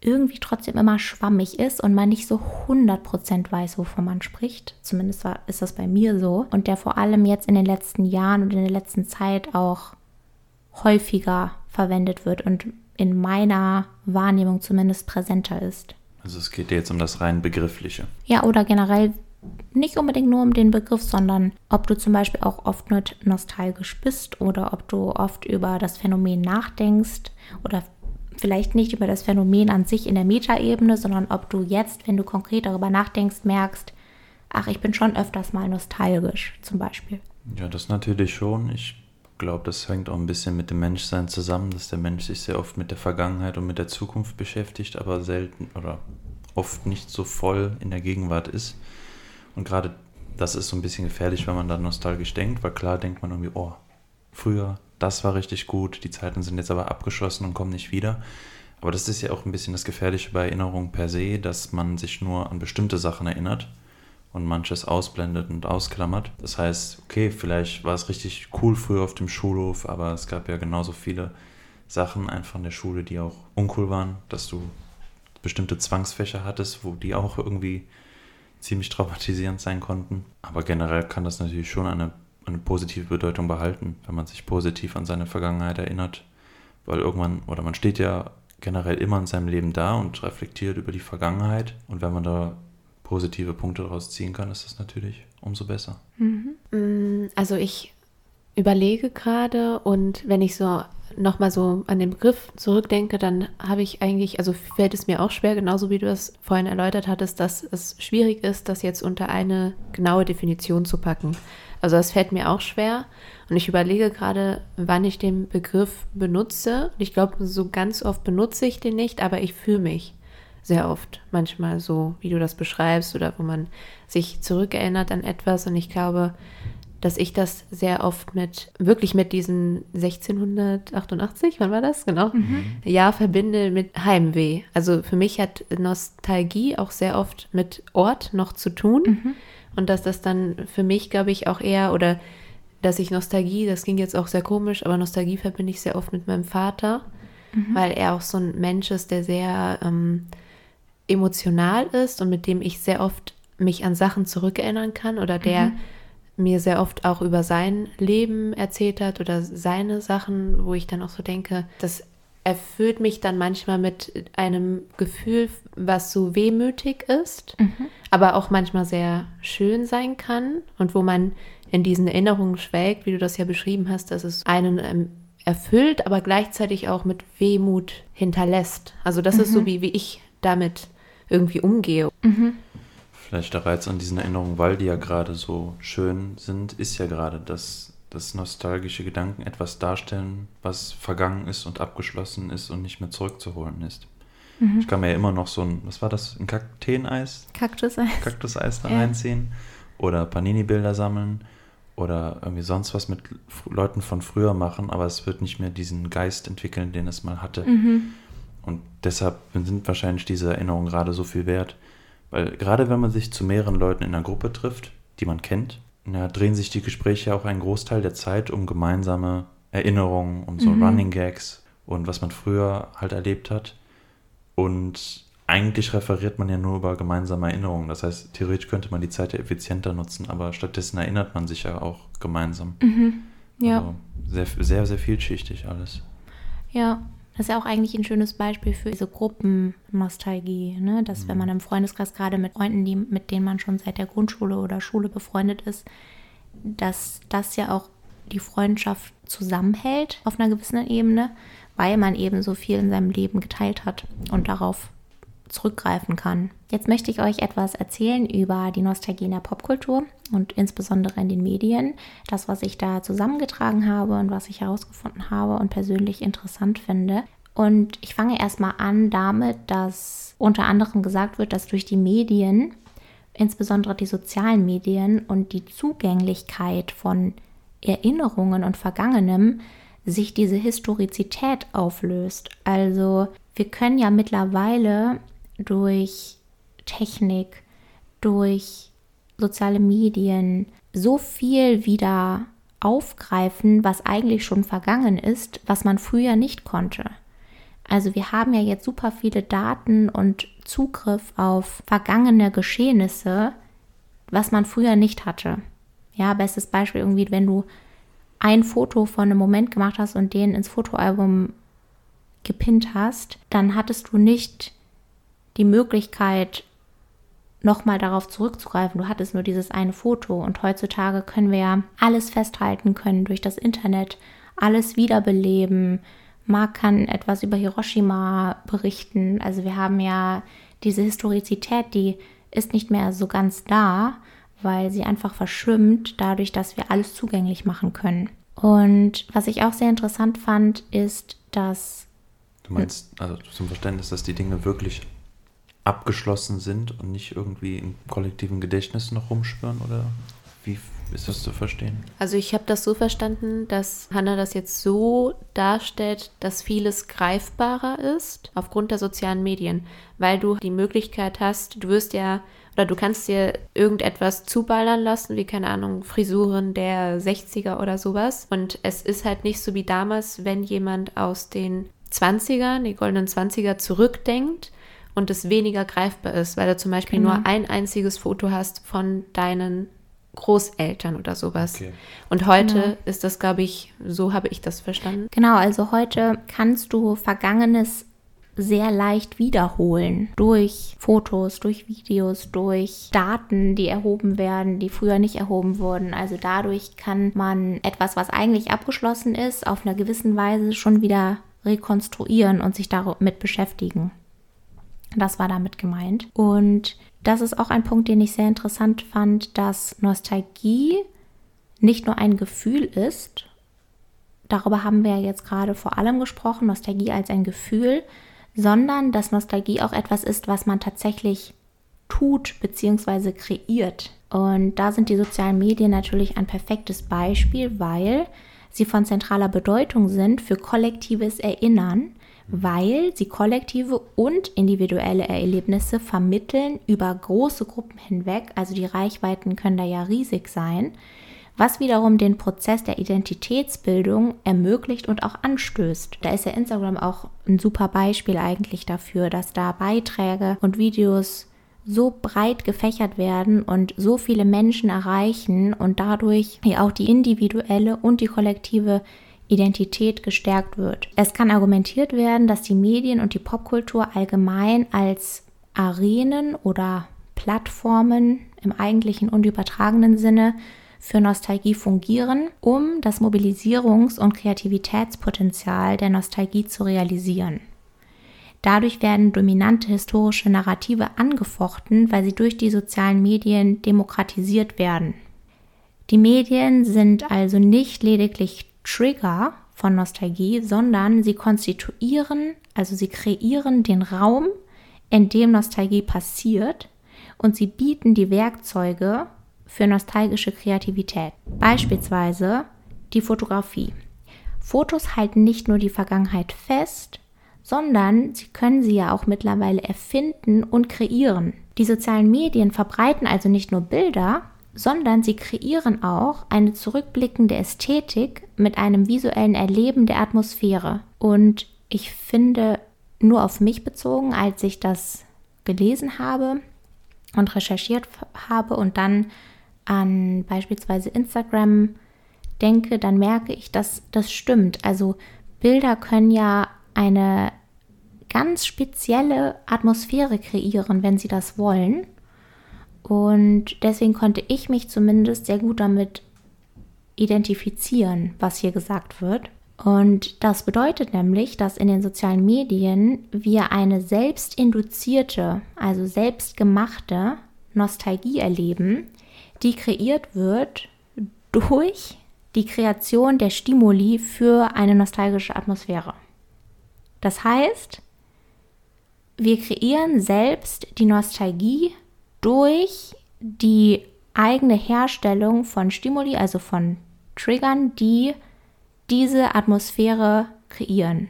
[SPEAKER 3] irgendwie trotzdem immer schwammig ist und man nicht so 100% weiß, wovon man spricht. Zumindest war, ist das bei mir so. Und der vor allem jetzt in den letzten Jahren und in der letzten Zeit auch häufiger verwendet wird und in meiner Wahrnehmung zumindest präsenter ist.
[SPEAKER 1] Also es geht dir jetzt um das rein Begriffliche.
[SPEAKER 3] Ja, oder generell nicht unbedingt nur um den Begriff, sondern ob du zum Beispiel auch oft nostalgisch bist oder ob du oft über das Phänomen nachdenkst oder vielleicht nicht über das Phänomen an sich in der Metaebene, sondern ob du jetzt, wenn du konkret darüber nachdenkst, merkst, ach, ich bin schon öfters mal nostalgisch zum Beispiel.
[SPEAKER 1] Ja, das natürlich schon. Ich glaube, das hängt auch ein bisschen mit dem Menschsein zusammen, dass der Mensch sich sehr oft mit der Vergangenheit und mit der Zukunft beschäftigt, aber selten oder oft nicht so voll in der Gegenwart ist. Und gerade das ist so ein bisschen gefährlich, wenn man da nostalgisch denkt, weil klar denkt man irgendwie, oh, früher, das war richtig gut, die Zeiten sind jetzt aber abgeschlossen und kommen nicht wieder. Aber das ist ja auch ein bisschen das Gefährliche bei Erinnerungen per se, dass man sich nur an bestimmte Sachen erinnert und manches ausblendet und ausklammert. Das heißt, okay, vielleicht war es richtig cool früher auf dem Schulhof, aber es gab ja genauso viele Sachen einfach in der Schule, die auch uncool waren, dass du bestimmte Zwangsfächer hattest, wo die auch irgendwie ziemlich traumatisierend sein konnten. Aber generell kann das natürlich schon eine, eine positive Bedeutung behalten, wenn man sich positiv an seine Vergangenheit erinnert. Weil irgendwann, oder man steht ja generell immer in seinem Leben da und reflektiert über die Vergangenheit. Und wenn man da positive Punkte daraus ziehen kann, ist das natürlich umso besser.
[SPEAKER 2] Mhm. Mm, also ich überlege gerade und wenn ich so nochmal so an den Begriff zurückdenke, dann habe ich eigentlich, also fällt es mir auch schwer, genauso wie du es vorhin erläutert hattest, dass es schwierig ist, das jetzt unter eine genaue Definition zu packen. Also das fällt mir auch schwer und ich überlege gerade, wann ich den Begriff benutze. Ich glaube, so ganz oft benutze ich den nicht, aber ich fühle mich sehr oft manchmal so, wie du das beschreibst oder wo man sich zurückerinnert an etwas und ich glaube, dass ich das sehr oft mit, wirklich mit diesem 1688, wann war das? Genau. Mhm. Jahr verbinde mit Heimweh. Also für mich hat Nostalgie auch sehr oft mit Ort noch zu tun. Mhm. Und dass das dann für mich, glaube ich, auch eher, oder dass ich Nostalgie, das ging jetzt auch sehr komisch, aber Nostalgie verbinde ich sehr oft mit meinem Vater, mhm. weil er auch so ein Mensch ist, der sehr ähm, emotional ist und mit dem ich sehr oft mich an Sachen zurückerinnern kann oder der mhm mir sehr oft auch über sein Leben erzählt hat oder seine Sachen, wo ich dann auch so denke, das erfüllt mich dann manchmal mit einem Gefühl, was so wehmütig ist, mhm. aber auch manchmal sehr schön sein kann und wo man in diesen Erinnerungen schwelgt, wie du das ja beschrieben hast, dass es einen ähm, erfüllt, aber gleichzeitig auch mit Wehmut hinterlässt. Also das mhm. ist so, mhm. wie, wie ich damit irgendwie umgehe. Mhm.
[SPEAKER 1] Vielleicht der Reiz an diesen Erinnerungen, weil die ja gerade so schön sind, ist ja gerade, dass, dass nostalgische Gedanken etwas darstellen, was vergangen ist und abgeschlossen ist und nicht mehr zurückzuholen ist. Mhm. Ich kann mir ja immer noch so ein, was war das, ein Kakteeneis?
[SPEAKER 3] Kaktuseis.
[SPEAKER 1] Kaktuseis da ja. reinziehen oder Panini-Bilder sammeln oder irgendwie sonst was mit Leuten von früher machen, aber es wird nicht mehr diesen Geist entwickeln, den es mal hatte. Mhm. Und deshalb sind wahrscheinlich diese Erinnerungen gerade so viel wert. Weil gerade wenn man sich zu mehreren Leuten in einer Gruppe trifft, die man kennt, ja, drehen sich die Gespräche auch einen Großteil der Zeit um gemeinsame Erinnerungen, um so mhm. Running Gags und was man früher halt erlebt hat. Und eigentlich referiert man ja nur über gemeinsame Erinnerungen. Das heißt, theoretisch könnte man die Zeit ja effizienter nutzen, aber stattdessen erinnert man sich ja auch gemeinsam. Mhm. Ja. Also sehr, sehr, sehr vielschichtig alles.
[SPEAKER 3] Ja, das ist ja auch eigentlich ein schönes Beispiel für diese Gruppennostalgie, ne? dass mhm. wenn man im Freundeskreis gerade mit Freunden, die, mit denen man schon seit der Grundschule oder Schule befreundet ist, dass das ja auch die Freundschaft zusammenhält auf einer gewissen Ebene, weil man eben so viel in seinem Leben geteilt hat und darauf zurückgreifen kann. Jetzt möchte ich euch etwas erzählen über die Nostalgie in der Popkultur und insbesondere in den Medien. Das, was ich da zusammengetragen habe und was ich herausgefunden habe und persönlich interessant finde. Und ich fange erstmal an damit, dass unter anderem gesagt wird, dass durch die Medien, insbesondere die sozialen Medien und die Zugänglichkeit von Erinnerungen und Vergangenem, sich diese Historizität auflöst. Also wir können ja mittlerweile durch Technik, durch soziale Medien so viel wieder aufgreifen, was eigentlich schon vergangen ist, was man früher nicht konnte. Also wir haben ja jetzt super viele Daten und Zugriff auf vergangene Geschehnisse, was man früher nicht hatte. Ja, bestes Beispiel irgendwie, wenn du ein Foto von einem Moment gemacht hast und den ins Fotoalbum gepinnt hast, dann hattest du nicht die Möglichkeit, nochmal darauf zurückzugreifen. Du hattest nur dieses eine Foto und heutzutage können wir ja alles festhalten können durch das Internet, alles wiederbeleben. Marc kann etwas über Hiroshima berichten. Also wir haben ja diese Historizität, die ist nicht mehr so ganz da, weil sie einfach verschwimmt, dadurch, dass wir alles zugänglich machen können. Und was ich auch sehr interessant fand, ist, dass.
[SPEAKER 1] Du meinst, also zum Verständnis, dass die Dinge wirklich abgeschlossen sind und nicht irgendwie im kollektiven Gedächtnis noch rumschwören oder wie ist das zu verstehen?
[SPEAKER 2] Also ich habe das so verstanden, dass Hannah das jetzt so darstellt, dass vieles greifbarer ist aufgrund der sozialen Medien, weil du die Möglichkeit hast, du wirst ja oder du kannst dir irgendetwas zuballern lassen, wie keine Ahnung, Frisuren der 60er oder sowas. Und es ist halt nicht so wie damals, wenn jemand aus den 20ern, die goldenen 20er zurückdenkt und es weniger greifbar ist, weil du zum Beispiel genau. nur ein einziges Foto hast von deinen Großeltern oder sowas. Okay. Und heute genau. ist das, glaube ich, so habe ich das verstanden.
[SPEAKER 3] Genau, also heute kannst du Vergangenes sehr leicht wiederholen durch Fotos, durch Videos, durch Daten, die erhoben werden, die früher nicht erhoben wurden. Also dadurch kann man etwas, was eigentlich abgeschlossen ist, auf einer gewissen Weise schon wieder rekonstruieren und sich damit beschäftigen. Das war damit gemeint. Und das ist auch ein Punkt, den ich sehr interessant fand, dass Nostalgie nicht nur ein Gefühl ist, darüber haben wir jetzt gerade vor allem gesprochen, Nostalgie als ein Gefühl, sondern dass Nostalgie auch etwas ist, was man tatsächlich tut bzw. kreiert. Und da sind die sozialen Medien natürlich ein perfektes Beispiel, weil sie von zentraler Bedeutung sind für kollektives Erinnern weil sie kollektive und individuelle Erlebnisse vermitteln über große Gruppen hinweg. Also die Reichweiten können da ja riesig sein, was wiederum den Prozess der Identitätsbildung ermöglicht und auch anstößt. Da ist ja Instagram auch ein super Beispiel eigentlich dafür, dass da Beiträge und Videos so breit gefächert werden und so viele Menschen erreichen und dadurch auch die individuelle und die kollektive Identität gestärkt wird. Es kann argumentiert werden, dass die Medien und die Popkultur allgemein als Arenen oder Plattformen im eigentlichen und übertragenen Sinne für Nostalgie fungieren, um das Mobilisierungs- und Kreativitätspotenzial der Nostalgie zu realisieren. Dadurch werden dominante historische Narrative angefochten, weil sie durch die sozialen Medien demokratisiert werden. Die Medien sind also nicht lediglich Trigger von Nostalgie, sondern sie konstituieren, also sie kreieren den Raum, in dem Nostalgie passiert und sie bieten die Werkzeuge für nostalgische Kreativität. Beispielsweise die Fotografie. Fotos halten nicht nur die Vergangenheit fest, sondern sie können sie ja auch mittlerweile erfinden und kreieren. Die sozialen Medien verbreiten also nicht nur Bilder, sondern sie kreieren auch eine zurückblickende Ästhetik mit einem visuellen Erleben der Atmosphäre. Und ich finde, nur auf mich bezogen, als ich das gelesen habe und recherchiert habe und dann an beispielsweise Instagram denke, dann merke ich, dass das stimmt. Also Bilder können ja eine ganz spezielle Atmosphäre kreieren, wenn sie das wollen. Und deswegen konnte ich mich zumindest sehr gut damit identifizieren, was hier gesagt wird. Und das bedeutet nämlich, dass in den sozialen Medien wir eine selbstinduzierte, also selbstgemachte Nostalgie erleben, die kreiert wird durch die Kreation der Stimuli für eine nostalgische Atmosphäre. Das heißt, wir kreieren selbst die Nostalgie durch die eigene Herstellung von Stimuli, also von Triggern, die diese Atmosphäre kreieren,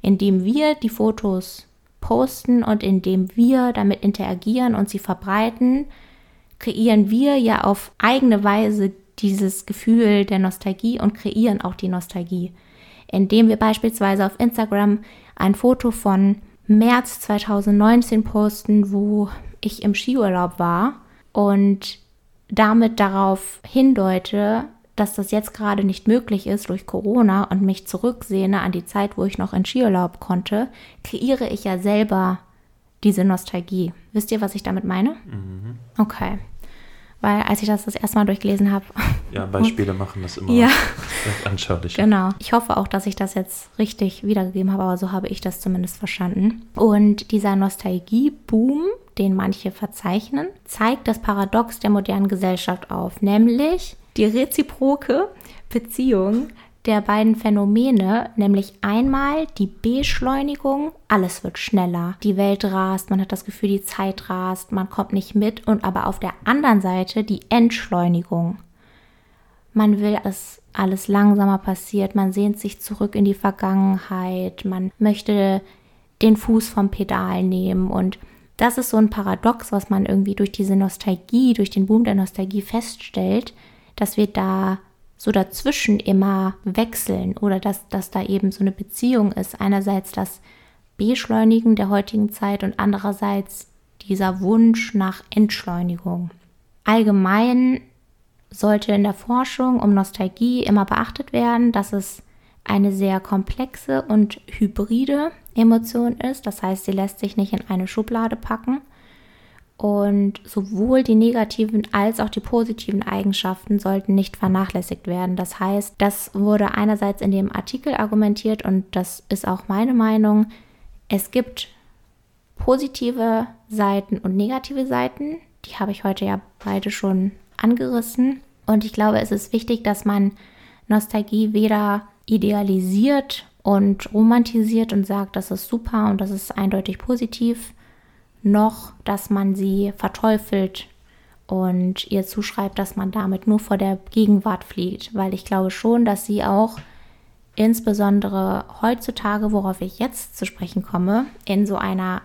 [SPEAKER 3] indem wir die Fotos posten und indem wir damit interagieren und sie verbreiten, kreieren wir ja auf eigene Weise dieses Gefühl der Nostalgie und kreieren auch die Nostalgie, indem wir beispielsweise auf Instagram ein Foto von März 2019 posten, wo ich im Skiurlaub war und damit darauf hindeute, dass das jetzt gerade nicht möglich ist durch Corona und mich zurücksehne an die Zeit, wo ich noch in Skiurlaub konnte, kreiere ich ja selber diese Nostalgie. Wisst ihr, was ich damit meine? Mhm. Okay weil als ich das das erste Mal durchgelesen habe.
[SPEAKER 1] Ja, Beispiele machen das immer
[SPEAKER 3] ja.
[SPEAKER 1] anschaulich.
[SPEAKER 3] Genau. Ich hoffe auch, dass ich das jetzt richtig wiedergegeben habe, aber so habe ich das zumindest verstanden. Und dieser Nostalgie-Boom, den manche verzeichnen, zeigt das Paradox der modernen Gesellschaft auf, nämlich die reziproke Beziehung der beiden Phänomene, nämlich einmal die Beschleunigung, alles wird schneller, die Welt rast, man hat das Gefühl, die Zeit rast, man kommt nicht mit und aber auf der anderen Seite die Entschleunigung. Man will, dass alles langsamer passiert, man sehnt sich zurück in die Vergangenheit, man möchte den Fuß vom Pedal nehmen und das ist so ein Paradox, was man irgendwie durch diese Nostalgie, durch den Boom der Nostalgie feststellt, dass wir da so dazwischen immer wechseln oder dass, dass da eben so eine Beziehung ist. Einerseits das Beschleunigen der heutigen Zeit und andererseits dieser Wunsch nach Entschleunigung. Allgemein sollte in der Forschung um Nostalgie immer beachtet werden, dass es eine sehr komplexe und hybride Emotion ist. Das heißt, sie lässt sich nicht in eine Schublade packen. Und sowohl die negativen als auch die positiven Eigenschaften sollten nicht vernachlässigt werden. Das heißt, das wurde einerseits in dem Artikel argumentiert und das ist auch meine Meinung. Es gibt positive Seiten und negative Seiten. Die habe ich heute ja beide schon angerissen. Und ich glaube, es ist wichtig, dass man Nostalgie weder idealisiert und romantisiert und sagt, das ist super und das ist eindeutig positiv, noch, dass man sie verteufelt und ihr zuschreibt, dass man damit nur vor der Gegenwart fliegt, weil ich glaube schon, dass sie auch insbesondere heutzutage, worauf ich jetzt zu sprechen komme, in so einer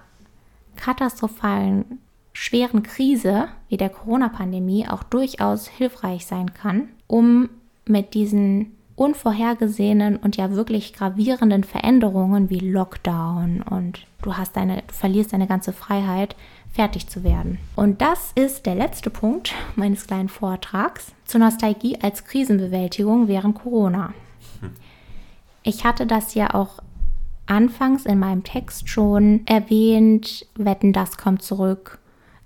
[SPEAKER 3] katastrophalen, schweren Krise wie der Corona-Pandemie auch durchaus hilfreich sein kann, um mit diesen unvorhergesehenen und ja wirklich gravierenden Veränderungen wie Lockdown und du hast deine, du verlierst deine ganze Freiheit, fertig zu werden. Und das ist der letzte Punkt meines kleinen Vortrags zur Nostalgie als Krisenbewältigung während Corona. Ich hatte das ja auch anfangs in meinem Text schon erwähnt. Wetten, das kommt zurück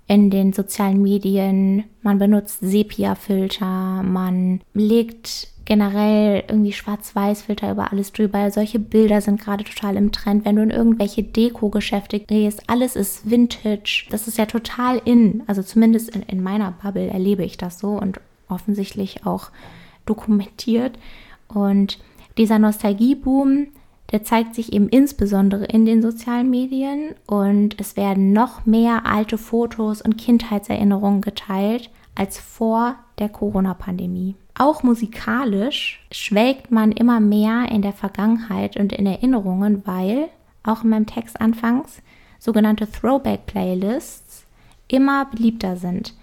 [SPEAKER 3] in den sozialen Medien. Man benutzt Sepia-Filter, man legt generell irgendwie Schwarz-Weiß-Filter über alles drüber. Solche Bilder sind gerade total im Trend. Wenn du in irgendwelche Deko-Geschäfte gehst, alles ist Vintage. Das ist ja total in. Also zumindest in, in meiner Bubble erlebe ich das so und offensichtlich auch dokumentiert. Und dieser Nostalgieboom, der zeigt sich eben insbesondere in den sozialen Medien und es werden noch mehr alte Fotos und Kindheitserinnerungen geteilt als vor der Corona-Pandemie. Auch musikalisch schwelgt man immer mehr in der Vergangenheit und in Erinnerungen, weil, auch in meinem Text anfangs, sogenannte Throwback-Playlists immer beliebter sind.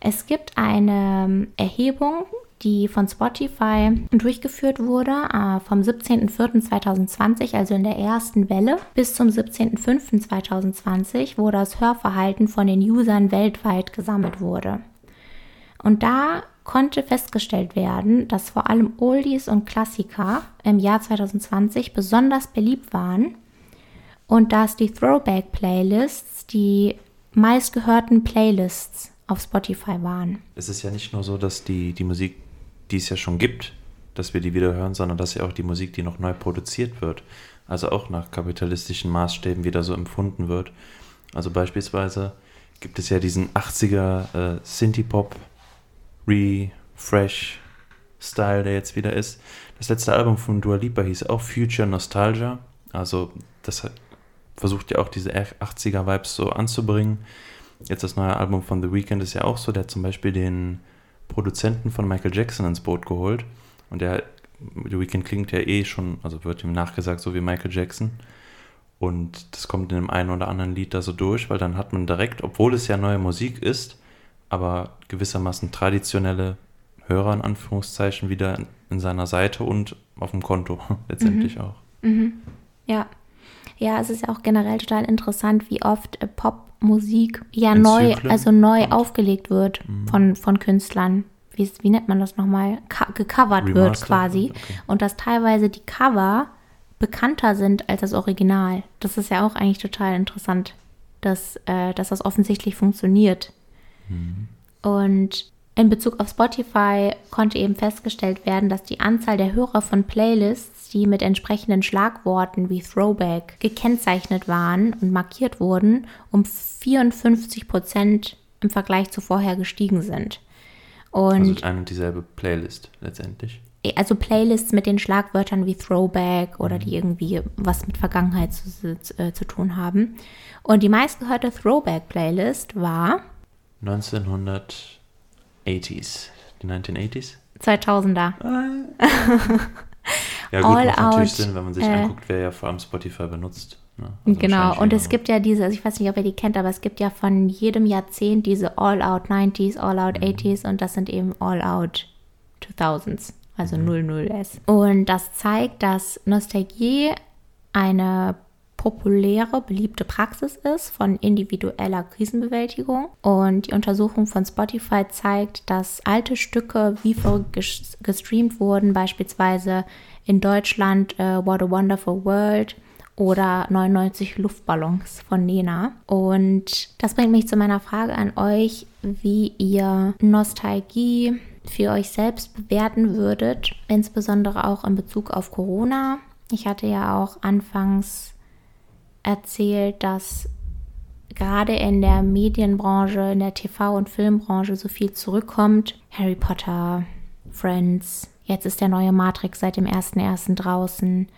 [SPEAKER 3] Es gibt eine Erhebung, die von Spotify durchgeführt wurde, äh, vom 17.04.2020, also in der ersten Welle, bis zum 17.05.2020, wo das Hörverhalten von den Usern weltweit gesammelt wurde. Und da konnte festgestellt werden, dass vor allem Oldies und Klassiker im Jahr 2020 besonders beliebt waren und dass die Throwback-Playlists die meistgehörten Playlists auf Spotify waren.
[SPEAKER 1] Es ist ja nicht nur so, dass die, die Musik, die es ja schon gibt, dass wir die wieder hören, sondern dass ja auch die Musik, die noch neu produziert wird, also auch nach kapitalistischen Maßstäben wieder so empfunden wird. Also beispielsweise gibt es ja diesen 80er äh, Synthie-Pop Refresh-Style, der jetzt wieder ist. Das letzte Album von Dua Lipa hieß auch Future Nostalgia. Also das versucht ja auch diese 80er-Vibes so anzubringen. Jetzt das neue Album von The Weeknd ist ja auch so. Der hat zum Beispiel den Produzenten von Michael Jackson ins Boot geholt. Und der The Weeknd klingt ja eh schon, also wird ihm nachgesagt, so wie Michael Jackson. Und das kommt in dem einen oder anderen Lied da so durch, weil dann hat man direkt, obwohl es ja neue Musik ist, aber gewissermaßen traditionelle Hörer in Anführungszeichen wieder in, in seiner Seite und auf dem Konto letztendlich
[SPEAKER 3] mhm.
[SPEAKER 1] auch.
[SPEAKER 3] Mhm. Ja. Ja, es ist ja auch generell total interessant, wie oft äh, Popmusik ja in neu, Zyklen also neu und aufgelegt wird mhm. von, von Künstlern. Wie, wie nennt man das nochmal? Ka gecovert wird quasi. Okay. Und dass teilweise die Cover bekannter sind als das Original. Das ist ja auch eigentlich total interessant, dass, äh, dass das offensichtlich funktioniert. Mhm. Und in Bezug auf Spotify konnte eben festgestellt werden, dass die Anzahl der Hörer von Playlists, die mit entsprechenden Schlagworten wie Throwback gekennzeichnet waren und markiert wurden, um 54 Prozent im Vergleich zu vorher gestiegen sind.
[SPEAKER 1] Und also eine und dieselbe Playlist letztendlich.
[SPEAKER 3] Also Playlists mit den Schlagwörtern wie Throwback oder die mhm. irgendwie was mit Vergangenheit zu, äh, zu tun haben. Und die meistgehörte Throwback-Playlist war
[SPEAKER 1] 1980s. Die 1980s?
[SPEAKER 3] 2000er.
[SPEAKER 1] ja gut, All macht out, natürlich Sinn, wenn man sich äh, anguckt, wer ja vor allem Spotify benutzt.
[SPEAKER 3] Ne? Also genau, und es gibt ja diese, also ich weiß nicht, ob ihr die kennt, aber es gibt ja von jedem Jahrzehnt diese All-Out 90s, All-Out mhm. 80s und das sind eben All-Out 2000s, also mhm. 00s. Und das zeigt, dass Nostalgie eine populäre, beliebte Praxis ist von individueller Krisenbewältigung. Und die Untersuchung von Spotify zeigt, dass alte Stücke wie verrückt gestreamt wurden, beispielsweise in Deutschland äh, What a Wonderful World oder 99 Luftballons von Nena. Und das bringt mich zu meiner Frage an euch, wie ihr Nostalgie für euch selbst bewerten würdet, insbesondere auch in Bezug auf Corona. Ich hatte ja auch anfangs erzählt, dass gerade in der Medienbranche, in der TV- und Filmbranche so viel zurückkommt. Harry Potter, Friends, jetzt ist der neue Matrix seit dem 1.1. draußen.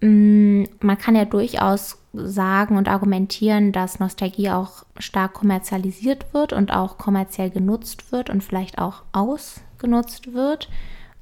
[SPEAKER 3] Mm, man kann ja durchaus sagen und argumentieren, dass Nostalgie auch stark kommerzialisiert wird und auch kommerziell genutzt wird und vielleicht auch ausgenutzt wird,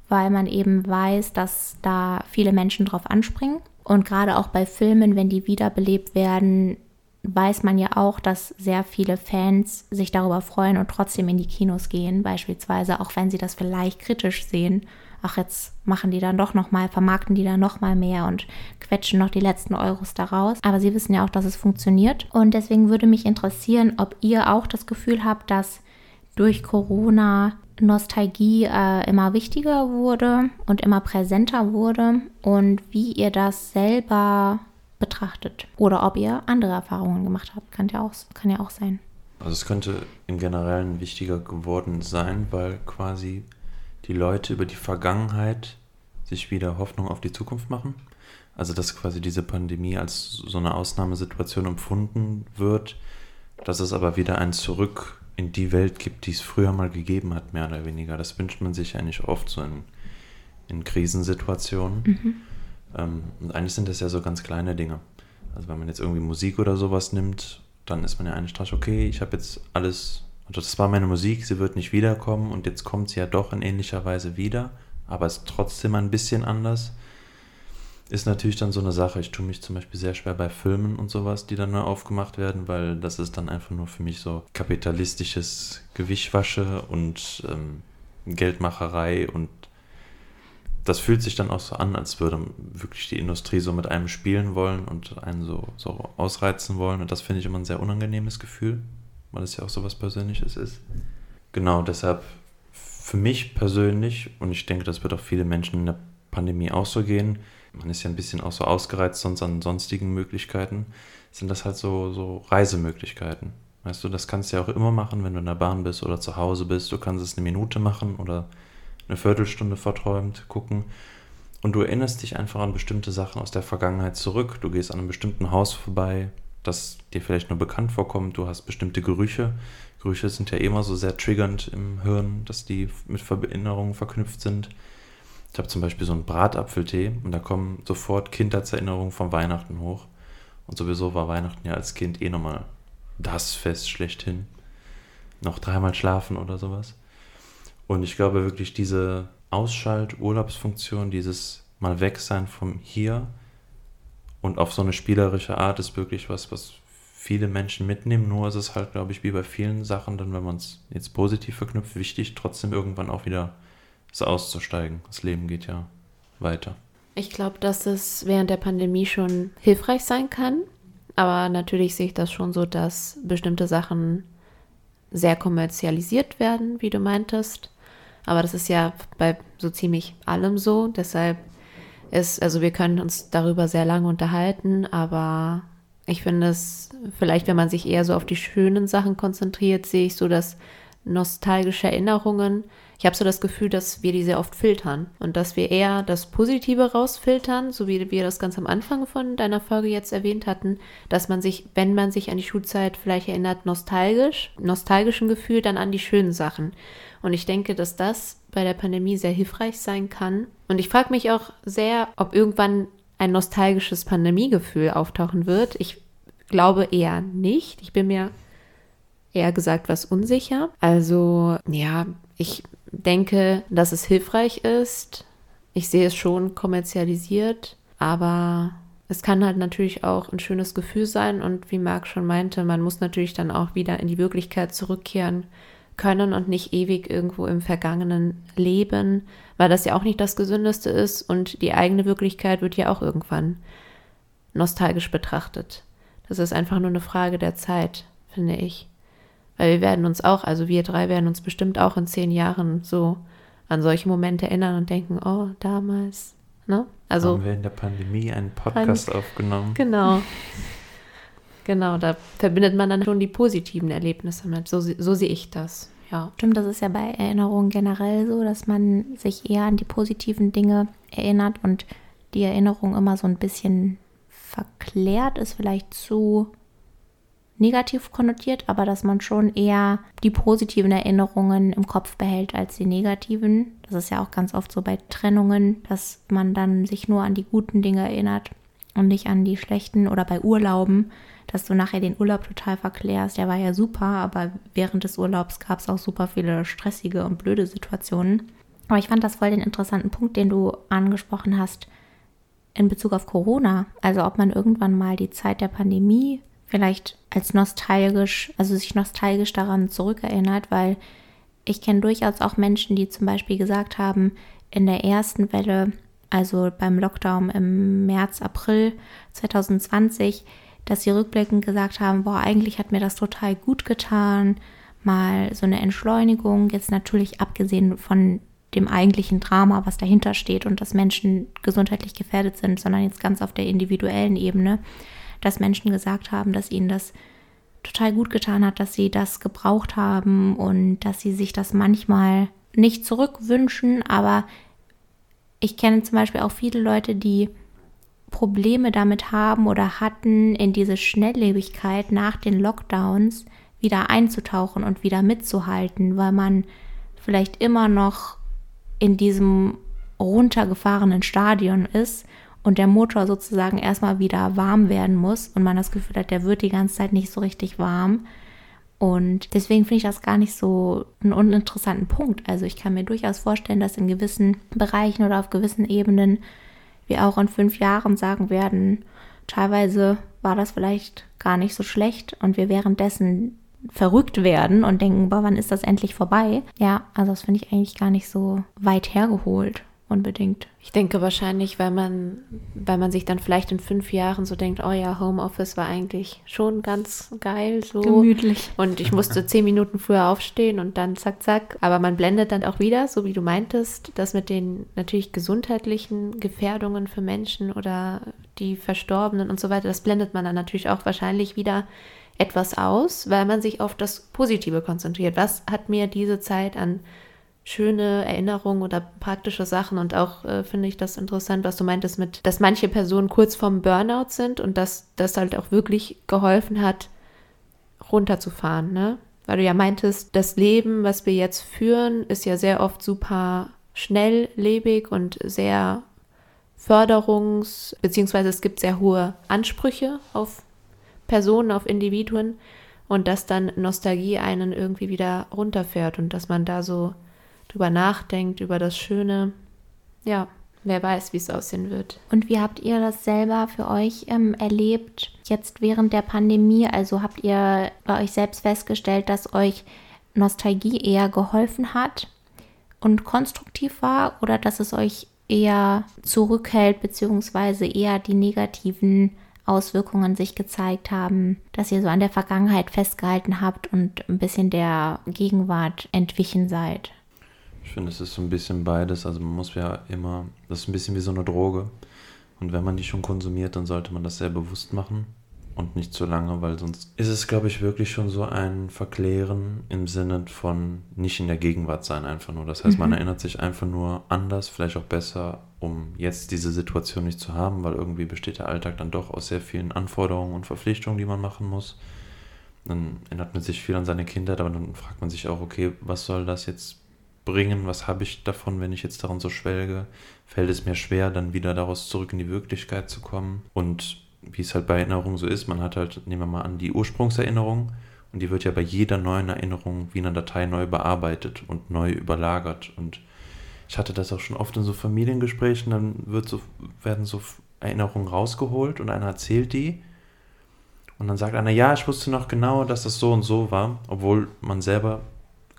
[SPEAKER 3] weil man eben weiß, dass da viele Menschen drauf anspringen. Und gerade auch bei Filmen, wenn die wiederbelebt werden, weiß man ja auch, dass sehr viele Fans sich darüber freuen und trotzdem in die Kinos gehen, beispielsweise, auch wenn sie das vielleicht kritisch sehen. Ach, jetzt machen die dann doch noch mal, vermarkten die dann noch mal mehr und quetschen noch die letzten Euros daraus. Aber sie wissen ja auch, dass es funktioniert. Und deswegen würde mich interessieren, ob ihr auch das Gefühl habt, dass durch Corona Nostalgie äh, immer wichtiger wurde und immer präsenter wurde und wie ihr das selber betrachtet oder ob ihr andere Erfahrungen gemacht habt. Kann ja auch, kann ja auch sein.
[SPEAKER 1] Also es könnte im Generellen wichtiger geworden sein, weil quasi die Leute über die Vergangenheit sich wieder Hoffnung auf die Zukunft machen. Also dass quasi diese Pandemie als so eine Ausnahmesituation empfunden wird, dass es aber wieder ein Zurück in die Welt gibt, die es früher mal gegeben hat, mehr oder weniger. Das wünscht man sich eigentlich oft so in, in Krisensituationen. Mhm. Ähm, und eigentlich sind das ja so ganz kleine Dinge. Also wenn man jetzt irgendwie Musik oder sowas nimmt, dann ist man ja eigentlich okay, ich habe jetzt alles, also das war meine Musik, sie wird nicht wiederkommen und jetzt kommt sie ja doch in ähnlicher Weise wieder, aber ist trotzdem ein bisschen anders. Ist natürlich dann so eine Sache. Ich tue mich zum Beispiel sehr schwer bei Filmen und sowas, die dann neu aufgemacht werden, weil das ist dann einfach nur für mich so kapitalistisches Gewichtwasche und ähm, Geldmacherei und das fühlt sich dann auch so an, als würde wirklich die Industrie so mit einem spielen wollen und einen so, so ausreizen wollen. Und das finde ich immer ein sehr unangenehmes Gefühl, weil es ja auch so was Persönliches ist. Genau, deshalb für mich persönlich, und ich denke, das wird auch viele Menschen in der Pandemie auch so gehen, man ist ja ein bisschen auch so ausgereizt sonst an sonstigen Möglichkeiten, sind das halt so, so Reisemöglichkeiten. Weißt du, das kannst du ja auch immer machen, wenn du in der Bahn bist oder zu Hause bist. Du kannst es eine Minute machen oder eine Viertelstunde verträumt gucken. Und du erinnerst dich einfach an bestimmte Sachen aus der Vergangenheit zurück. Du gehst an einem bestimmten Haus vorbei, das dir vielleicht nur bekannt vorkommt. Du hast bestimmte Gerüche. Gerüche sind ja immer so sehr triggernd im Hirn, dass die mit Erinnerungen verknüpft sind. Ich habe zum Beispiel so einen Bratapfeltee und da kommen sofort Kindheitserinnerungen von Weihnachten hoch. Und sowieso war Weihnachten ja als Kind eh nochmal das Fest schlechthin. Noch dreimal schlafen oder sowas. Und ich glaube wirklich, diese Ausschalt-Urlaubsfunktion, dieses mal weg sein vom Hier und auf so eine spielerische Art ist wirklich was, was viele Menschen mitnehmen. Nur ist es halt, glaube ich, wie bei vielen Sachen, dann, wenn man es jetzt positiv verknüpft, wichtig, trotzdem irgendwann auch wieder so auszusteigen. Das Leben geht ja weiter.
[SPEAKER 2] Ich glaube, dass es während der Pandemie schon hilfreich sein kann. Aber natürlich sehe ich das schon so, dass bestimmte Sachen sehr kommerzialisiert werden, wie du meintest. Aber das ist ja bei so ziemlich allem so. Deshalb ist, also wir können uns darüber sehr lange unterhalten, aber ich finde es, vielleicht wenn man sich eher so auf die schönen Sachen konzentriert, sehe ich so, dass nostalgische Erinnerungen ich habe so das Gefühl, dass wir die sehr oft filtern und dass wir eher das Positive rausfiltern, so wie wir das ganz am Anfang von deiner Folge jetzt erwähnt hatten, dass man sich, wenn man sich an die Schulzeit vielleicht erinnert, nostalgisch, nostalgischen Gefühl, dann an die schönen Sachen. Und ich denke, dass das bei der Pandemie sehr hilfreich sein kann. Und ich frage mich auch sehr, ob irgendwann ein nostalgisches Pandemiegefühl auftauchen wird. Ich glaube eher nicht. Ich bin mir eher gesagt was unsicher. Also ja, ich denke, dass es hilfreich ist. Ich sehe es schon kommerzialisiert, aber es kann halt natürlich auch ein schönes Gefühl sein und wie Marc schon meinte, man muss natürlich dann auch wieder in die Wirklichkeit zurückkehren können und nicht ewig irgendwo im Vergangenen leben, weil das ja auch nicht das Gesündeste ist und die eigene Wirklichkeit wird ja auch irgendwann nostalgisch betrachtet. Das ist einfach nur eine Frage der Zeit, finde ich. Weil wir werden uns auch, also wir drei werden uns bestimmt auch in zehn Jahren so an solche Momente erinnern und denken, oh, damals. Ne?
[SPEAKER 1] Also, haben wir in der Pandemie einen Podcast Pan aufgenommen.
[SPEAKER 2] Genau. Genau, da verbindet man dann schon die positiven Erlebnisse mit. So, so sehe ich das. Ja.
[SPEAKER 3] Stimmt, das ist ja bei Erinnerungen generell so, dass man sich eher an die positiven Dinge erinnert und die Erinnerung immer so ein bisschen verklärt ist, vielleicht zu negativ konnotiert, aber dass man schon eher die positiven Erinnerungen im Kopf behält als die negativen. Das ist ja auch ganz oft so bei Trennungen, dass man dann sich nur an die guten Dinge erinnert und nicht an die schlechten oder bei Urlauben, dass du nachher den Urlaub total verklärst. Der war ja super, aber während des Urlaubs gab es auch super viele stressige und blöde Situationen. Aber ich fand das voll den interessanten Punkt, den du angesprochen hast in Bezug auf Corona. Also ob man irgendwann mal die Zeit der Pandemie vielleicht als nostalgisch, also sich nostalgisch daran zurückerinnert, weil ich kenne durchaus auch Menschen, die zum Beispiel gesagt haben, in der ersten Welle, also beim Lockdown im März, April 2020, dass sie rückblickend gesagt haben, boah, eigentlich hat mir das total gut getan. mal so eine Entschleunigung, jetzt natürlich abgesehen von dem eigentlichen Drama, was dahinter steht und dass Menschen gesundheitlich gefährdet sind, sondern jetzt ganz auf der individuellen Ebene, dass Menschen gesagt haben, dass ihnen das total gut getan hat, dass sie das gebraucht haben und dass sie sich das manchmal nicht zurückwünschen, aber ich kenne zum Beispiel auch viele Leute, die Probleme damit haben oder hatten, in diese Schnelllebigkeit nach den Lockdowns wieder einzutauchen und wieder mitzuhalten, weil man vielleicht immer noch in diesem runtergefahrenen Stadion ist und der Motor sozusagen erstmal wieder warm werden muss und man das Gefühl hat, der wird die ganze Zeit nicht so richtig warm. Und deswegen finde ich das gar nicht so einen uninteressanten Punkt. Also ich kann mir durchaus vorstellen, dass in gewissen Bereichen oder auf gewissen Ebenen wir auch in fünf Jahren sagen werden, teilweise war das vielleicht gar nicht so schlecht und wir währenddessen verrückt werden und denken, boah, wann ist das endlich vorbei? Ja, also das finde ich eigentlich gar nicht so weit hergeholt unbedingt.
[SPEAKER 2] Ich denke wahrscheinlich, weil man, weil man sich dann vielleicht in fünf Jahren so denkt, oh ja, Homeoffice war eigentlich schon ganz geil, so
[SPEAKER 3] gemütlich.
[SPEAKER 2] Und ich musste zehn Minuten früher aufstehen und dann zack, zack. Aber man blendet dann auch wieder, so wie du meintest, das mit den natürlich gesundheitlichen Gefährdungen für Menschen oder die Verstorbenen und so weiter, das blendet man dann natürlich auch wahrscheinlich wieder etwas aus, weil man sich auf das Positive konzentriert. Was hat mir diese Zeit an schöne Erinnerungen oder praktische Sachen und auch äh, finde ich das interessant, was du meintest mit, dass manche Personen kurz vorm Burnout sind und dass das halt auch wirklich geholfen hat, runterzufahren, ne? Weil du ja meintest, das Leben, was wir jetzt führen, ist ja sehr oft super schnelllebig und sehr förderungs- beziehungsweise es gibt sehr hohe Ansprüche auf Personen, auf Individuen und dass dann Nostalgie einen irgendwie wieder runterfährt und dass man da so drüber nachdenkt, über das Schöne. Ja, wer weiß, wie es aussehen wird.
[SPEAKER 3] Und wie habt ihr das selber für euch ähm, erlebt, jetzt während der Pandemie? Also habt ihr bei euch selbst festgestellt, dass euch Nostalgie eher geholfen hat und konstruktiv war oder dass es euch eher zurückhält, beziehungsweise eher die negativen Auswirkungen sich gezeigt haben, dass ihr so an der Vergangenheit festgehalten habt und ein bisschen der Gegenwart entwichen seid?
[SPEAKER 1] Ich finde, es ist so ein bisschen beides. Also man muss ja immer, das ist ein bisschen wie so eine Droge. Und wenn man die schon konsumiert, dann sollte man das sehr bewusst machen und nicht zu lange, weil sonst ist es, glaube ich, wirklich schon so ein Verklären im Sinne von nicht in der Gegenwart sein einfach nur. Das heißt, mhm. man erinnert sich einfach nur anders, vielleicht auch besser, um jetzt diese Situation nicht zu haben, weil irgendwie besteht der Alltag dann doch aus sehr vielen Anforderungen und Verpflichtungen, die man machen muss. Dann erinnert man sich viel an seine Kindheit, aber dann fragt man sich auch, okay, was soll das jetzt bringen? Was habe ich davon, wenn ich jetzt daran so schwelge? Fällt es mir schwer, dann wieder daraus zurück in die Wirklichkeit zu kommen? Und wie es halt bei Erinnerungen so ist, man hat halt, nehmen wir mal an, die Ursprungserinnerung und die wird ja bei jeder neuen Erinnerung wie eine Datei neu bearbeitet und neu überlagert. Und ich hatte das auch schon oft in so Familiengesprächen, dann wird so, werden so Erinnerungen rausgeholt und einer erzählt die. Und dann sagt einer, ja, ich wusste noch genau, dass das so und so war, obwohl man selber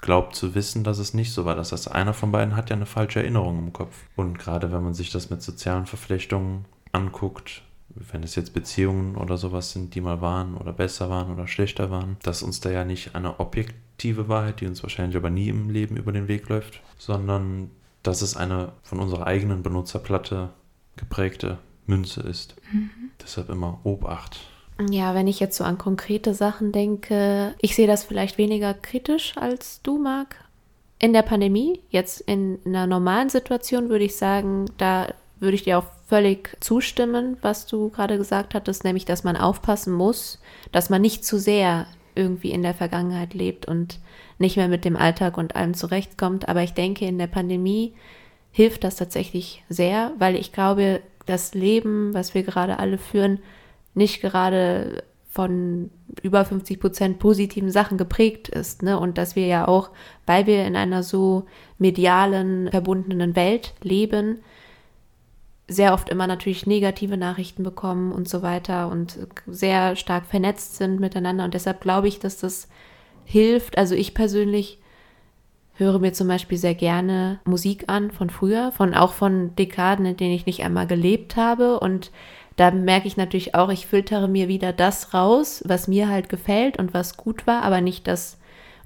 [SPEAKER 1] glaubt zu wissen, dass es nicht so war. Das heißt, einer von beiden hat ja eine falsche Erinnerung im Kopf. Und gerade wenn man sich das mit sozialen Verflechtungen anguckt, wenn es jetzt Beziehungen oder sowas sind, die mal waren oder besser waren oder schlechter waren, dass uns da ja nicht eine objektive Wahrheit, die uns wahrscheinlich aber nie im Leben über den Weg läuft, sondern dass es eine von unserer eigenen Benutzerplatte geprägte Münze ist. Mhm. Deshalb immer Obacht.
[SPEAKER 2] Ja, wenn ich jetzt so an konkrete Sachen denke, ich sehe das vielleicht weniger kritisch als du, Marc. In der Pandemie, jetzt in einer normalen Situation, würde ich sagen, da würde ich dir auch völlig zustimmen, was du gerade gesagt hattest, nämlich, dass man aufpassen muss, dass man nicht zu sehr irgendwie in der Vergangenheit lebt und nicht mehr mit dem Alltag und allem zurechtkommt. Aber ich denke, in der Pandemie hilft das tatsächlich sehr, weil ich glaube, das Leben, was wir gerade alle führen, nicht gerade von über 50 Prozent positiven Sachen geprägt ist. Ne? Und dass wir ja auch, weil wir in einer so medialen, verbundenen Welt leben, sehr oft immer natürlich negative Nachrichten bekommen und so weiter und sehr stark vernetzt sind miteinander. Und deshalb glaube ich, dass das hilft. Also ich persönlich höre mir zum Beispiel sehr gerne Musik an von früher, von auch von Dekaden, in denen ich nicht einmal gelebt habe. Und da merke ich natürlich auch, ich filtere mir wieder das raus, was mir halt gefällt und was gut war, aber nicht das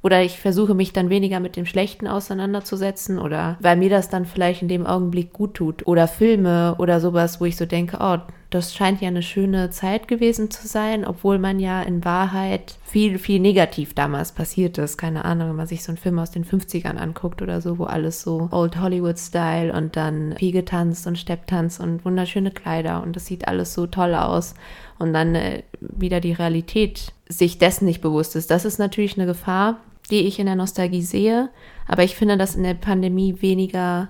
[SPEAKER 2] Oder ich versuche mich dann weniger mit dem Schlechten auseinanderzusetzen oder weil mir das dann vielleicht in dem Augenblick gut tut. Oder Filme oder sowas, wo ich so denke, oh, das scheint ja eine schöne Zeit gewesen zu sein, obwohl man ja in Wahrheit viel, viel negativ damals passiert ist. Keine Ahnung, wenn man sich so einen Film aus den 50ern anguckt oder so, wo alles so Old Hollywood-Style und dann viel getanzt und Stepptanz und wunderschöne Kleider und das sieht alles so toll aus. Und dann äh, wieder die Realität sich dessen nicht bewusst ist. Das ist natürlich eine Gefahr, die ich in der Nostalgie sehe. Aber ich finde das in der Pandemie weniger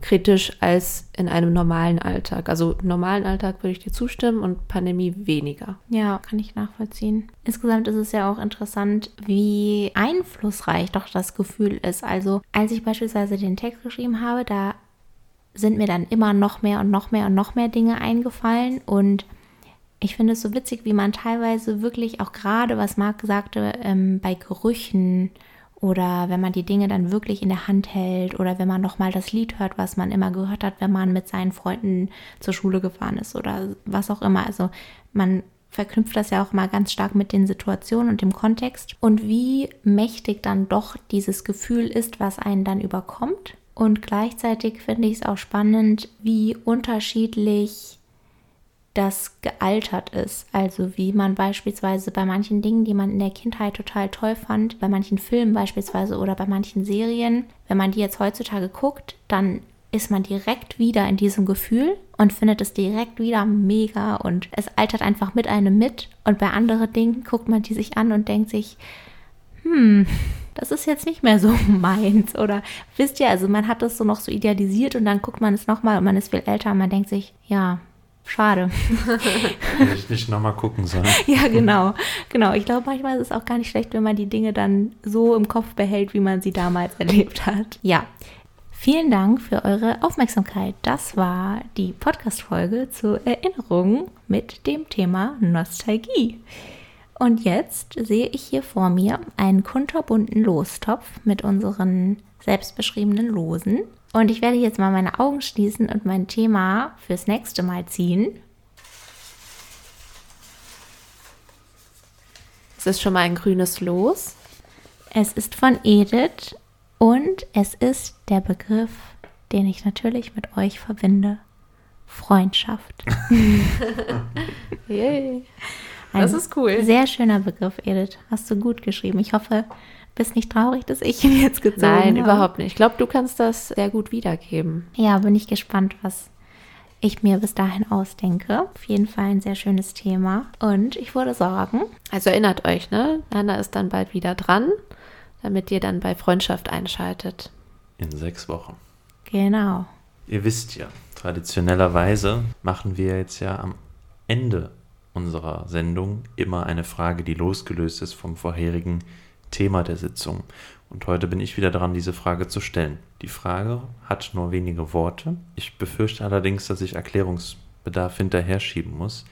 [SPEAKER 2] kritisch als in einem normalen Alltag. Also normalen Alltag würde ich dir zustimmen und Pandemie weniger.
[SPEAKER 3] Ja, kann ich nachvollziehen. Insgesamt ist es ja auch interessant, wie einflussreich doch das Gefühl ist. Also als ich beispielsweise den Text geschrieben habe, da sind mir dann immer noch mehr und noch mehr und noch mehr Dinge eingefallen und ich finde es so witzig, wie man teilweise wirklich auch gerade, was Marc sagte, ähm, bei Gerüchen oder wenn man die Dinge dann wirklich in der Hand hält oder wenn man nochmal das Lied hört, was man immer gehört hat, wenn man mit seinen Freunden zur Schule gefahren ist oder was auch immer. Also man verknüpft das ja auch mal ganz stark mit den Situationen und dem Kontext und wie mächtig dann doch dieses Gefühl ist, was einen dann überkommt. Und gleichzeitig finde ich es auch spannend, wie unterschiedlich das gealtert ist. Also wie man beispielsweise bei manchen Dingen, die man in der Kindheit total toll fand, bei manchen Filmen beispielsweise oder bei manchen Serien, wenn man die jetzt heutzutage guckt, dann ist man direkt wieder in diesem Gefühl und findet es direkt wieder mega und es altert einfach mit einem mit. Und bei anderen Dingen guckt man die sich an und denkt sich, hm, das ist jetzt nicht mehr so meins. Oder wisst ihr, also man hat das so noch so idealisiert und dann guckt man es nochmal und man ist viel älter und man denkt sich, ja, Schade.
[SPEAKER 1] Hätte ich nicht nochmal gucken sollen.
[SPEAKER 3] ja, genau. Genau. Ich glaube, manchmal ist es auch gar nicht schlecht, wenn man die Dinge dann so im Kopf behält, wie man sie damals erlebt hat. Ja. Vielen Dank für eure Aufmerksamkeit. Das war die Podcast-Folge zur Erinnerung mit dem Thema Nostalgie. Und jetzt sehe ich hier vor mir einen kunterbunten Lostopf mit unseren selbstbeschriebenen Losen. Und ich werde jetzt mal meine Augen schließen und mein Thema fürs nächste Mal ziehen.
[SPEAKER 2] Es ist schon mal ein grünes Los.
[SPEAKER 3] Es ist von Edith und es ist der Begriff, den ich natürlich mit euch verbinde. Freundschaft.
[SPEAKER 2] Yay. Das ist cool.
[SPEAKER 3] Sehr schöner Begriff, Edith. Hast du gut geschrieben. Ich hoffe, bist nicht traurig, dass ich ihn jetzt gezogen Nein, habe?
[SPEAKER 2] Nein, überhaupt nicht. Ich glaube, du kannst das sehr gut wiedergeben.
[SPEAKER 3] Ja, bin ich gespannt, was ich mir bis dahin ausdenke. Auf jeden Fall ein sehr schönes Thema. Und ich würde sagen.
[SPEAKER 2] Also erinnert euch, ne? Anna ist dann bald wieder dran, damit ihr dann bei Freundschaft einschaltet.
[SPEAKER 1] In sechs Wochen.
[SPEAKER 3] Genau.
[SPEAKER 1] Ihr wisst ja, traditionellerweise machen wir jetzt ja am Ende unserer Sendung immer eine Frage, die losgelöst ist vom vorherigen Thema der Sitzung. Und heute bin ich wieder dran, diese Frage zu stellen. Die Frage hat nur wenige Worte. Ich befürchte allerdings, dass ich Erklärungsbedarf hinterher schieben muss.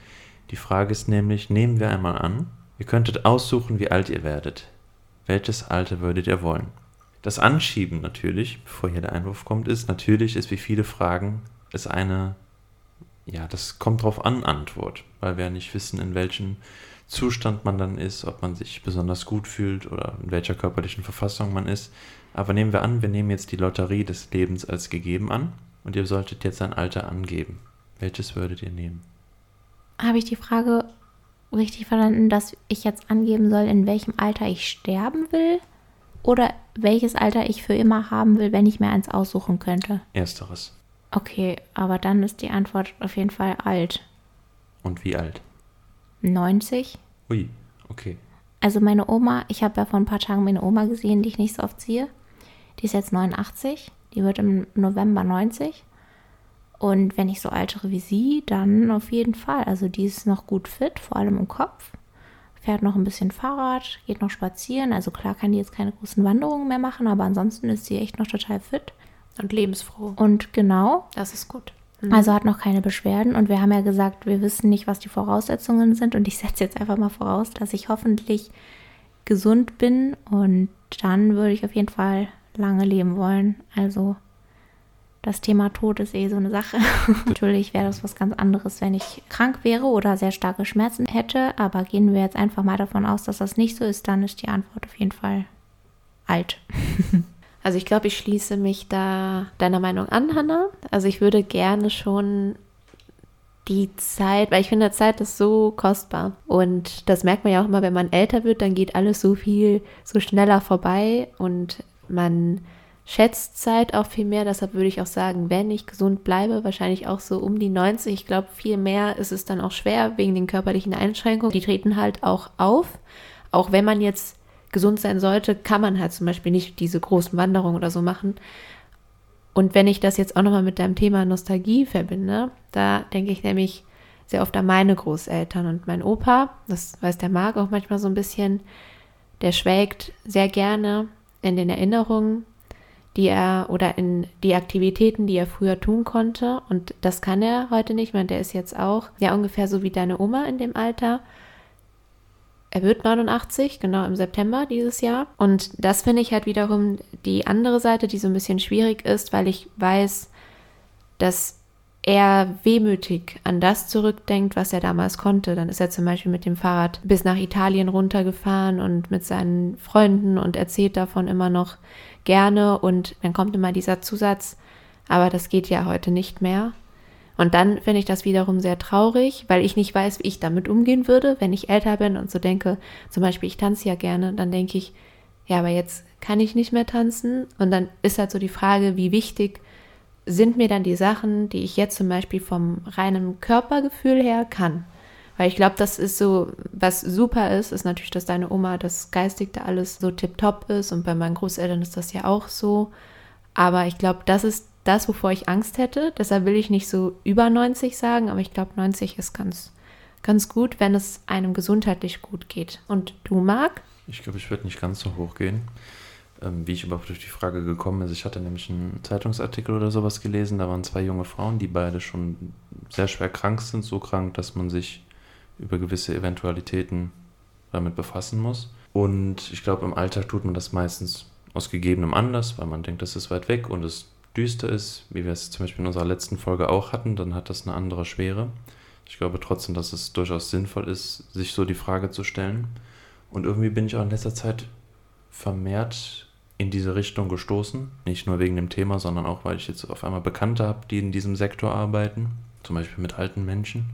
[SPEAKER 1] Die Frage ist nämlich, nehmen wir einmal an, ihr könntet aussuchen, wie alt ihr werdet. Welches Alter würdet ihr wollen? Das Anschieben natürlich, bevor hier der Einwurf kommt, ist natürlich, ist wie viele Fragen, ist eine, ja, das kommt drauf an, Antwort, weil wir ja nicht wissen, in welchem Zustand man dann ist, ob man sich besonders gut fühlt oder in welcher körperlichen Verfassung man ist. Aber nehmen wir an, wir nehmen jetzt die Lotterie des Lebens als gegeben an und ihr solltet jetzt ein Alter angeben. Welches würdet ihr nehmen?
[SPEAKER 3] Habe ich die Frage richtig verstanden, dass ich jetzt angeben soll, in welchem Alter ich sterben will? Oder welches Alter ich für immer haben will, wenn ich mir eins aussuchen könnte?
[SPEAKER 1] Ersteres.
[SPEAKER 3] Okay, aber dann ist die Antwort auf jeden Fall alt.
[SPEAKER 1] Und wie alt?
[SPEAKER 3] 90.
[SPEAKER 1] Ui, okay.
[SPEAKER 3] Also meine Oma, ich habe ja vor ein paar Tagen meine Oma gesehen, die ich nicht so oft sehe. Die ist jetzt 89, die wird im November 90. Und wenn ich so altere wie sie, dann auf jeden Fall. Also die ist noch gut fit, vor allem im Kopf. Fährt noch ein bisschen Fahrrad, geht noch spazieren. Also klar kann die jetzt keine großen Wanderungen mehr machen, aber ansonsten ist sie echt noch total fit.
[SPEAKER 2] Und lebensfroh.
[SPEAKER 3] Und genau.
[SPEAKER 2] Das ist gut.
[SPEAKER 3] Mhm. Also hat noch keine Beschwerden und wir haben ja gesagt, wir wissen nicht, was die Voraussetzungen sind und ich setze jetzt einfach mal voraus, dass ich hoffentlich gesund bin und dann würde ich auf jeden Fall lange leben wollen. Also das Thema Tod ist eh so eine Sache. Natürlich wäre das was ganz anderes, wenn ich krank wäre oder sehr starke Schmerzen hätte, aber gehen wir jetzt einfach mal davon aus, dass das nicht so ist, dann ist die Antwort auf jeden Fall alt.
[SPEAKER 2] Also ich glaube, ich schließe mich da deiner Meinung an, Hannah. Also ich würde gerne schon die Zeit, weil ich finde, Zeit ist so kostbar. Und das merkt man ja auch immer, wenn man älter wird, dann geht alles so viel, so schneller vorbei und man schätzt Zeit auch viel mehr. Deshalb würde ich auch sagen, wenn ich gesund bleibe, wahrscheinlich auch so um die 90. Ich glaube, viel mehr ist es dann auch schwer wegen den körperlichen Einschränkungen. Die treten halt auch auf. Auch wenn man jetzt gesund sein sollte, kann man halt zum Beispiel nicht diese großen Wanderungen oder so machen. Und wenn ich das jetzt auch nochmal mit deinem Thema Nostalgie verbinde, da denke ich nämlich sehr oft an meine Großeltern und mein Opa, das weiß der Marc auch manchmal so ein bisschen, der schwelgt sehr gerne in den Erinnerungen, die er oder in die Aktivitäten, die er früher tun konnte. Und das kann er heute nicht, weil der ist jetzt auch ja ungefähr so wie deine Oma in dem Alter er wird 89, genau im September dieses Jahr. Und das finde ich halt wiederum die andere Seite, die so ein bisschen schwierig ist, weil ich weiß, dass er wehmütig an das zurückdenkt, was er damals konnte. Dann ist er zum Beispiel mit dem Fahrrad bis nach Italien runtergefahren und mit seinen Freunden und erzählt davon immer noch gerne. Und dann kommt immer dieser Zusatz, aber das geht ja heute nicht mehr. Und dann finde ich das wiederum sehr traurig, weil ich nicht weiß, wie ich damit umgehen würde, wenn ich älter bin und so denke, zum Beispiel, ich tanze ja gerne, dann denke ich, ja, aber jetzt kann ich nicht mehr tanzen. Und dann ist halt so die Frage, wie wichtig sind mir dann die Sachen, die ich jetzt zum Beispiel vom reinen Körpergefühl her kann. Weil ich glaube, das ist so, was super ist, ist natürlich, dass deine Oma das geistig da alles so tipptopp ist und bei meinen Großeltern ist das ja auch so. Aber ich glaube, das ist das, wovor ich Angst hätte. Deshalb will ich nicht so über 90 sagen, aber ich glaube, 90 ist ganz, ganz gut, wenn es einem gesundheitlich gut geht. Und du, Marc?
[SPEAKER 1] Ich glaube, ich würde nicht ganz so hoch gehen. Ähm, wie ich überhaupt durch die Frage gekommen bin. Ich hatte nämlich einen Zeitungsartikel oder sowas gelesen. Da waren zwei junge Frauen, die beide schon sehr schwer krank sind. So krank, dass man sich über gewisse Eventualitäten damit befassen muss. Und ich glaube, im Alltag tut man das meistens aus gegebenem Anlass, weil man denkt, das ist weit weg und es düster ist, wie wir es zum Beispiel in unserer letzten Folge auch hatten, dann hat das eine andere Schwere. Ich glaube trotzdem, dass es durchaus sinnvoll ist, sich so die Frage zu stellen. Und irgendwie bin ich auch in letzter Zeit vermehrt in diese Richtung gestoßen. Nicht nur wegen dem Thema, sondern auch, weil ich jetzt auf einmal Bekannte habe, die in diesem Sektor arbeiten. Zum Beispiel mit alten Menschen.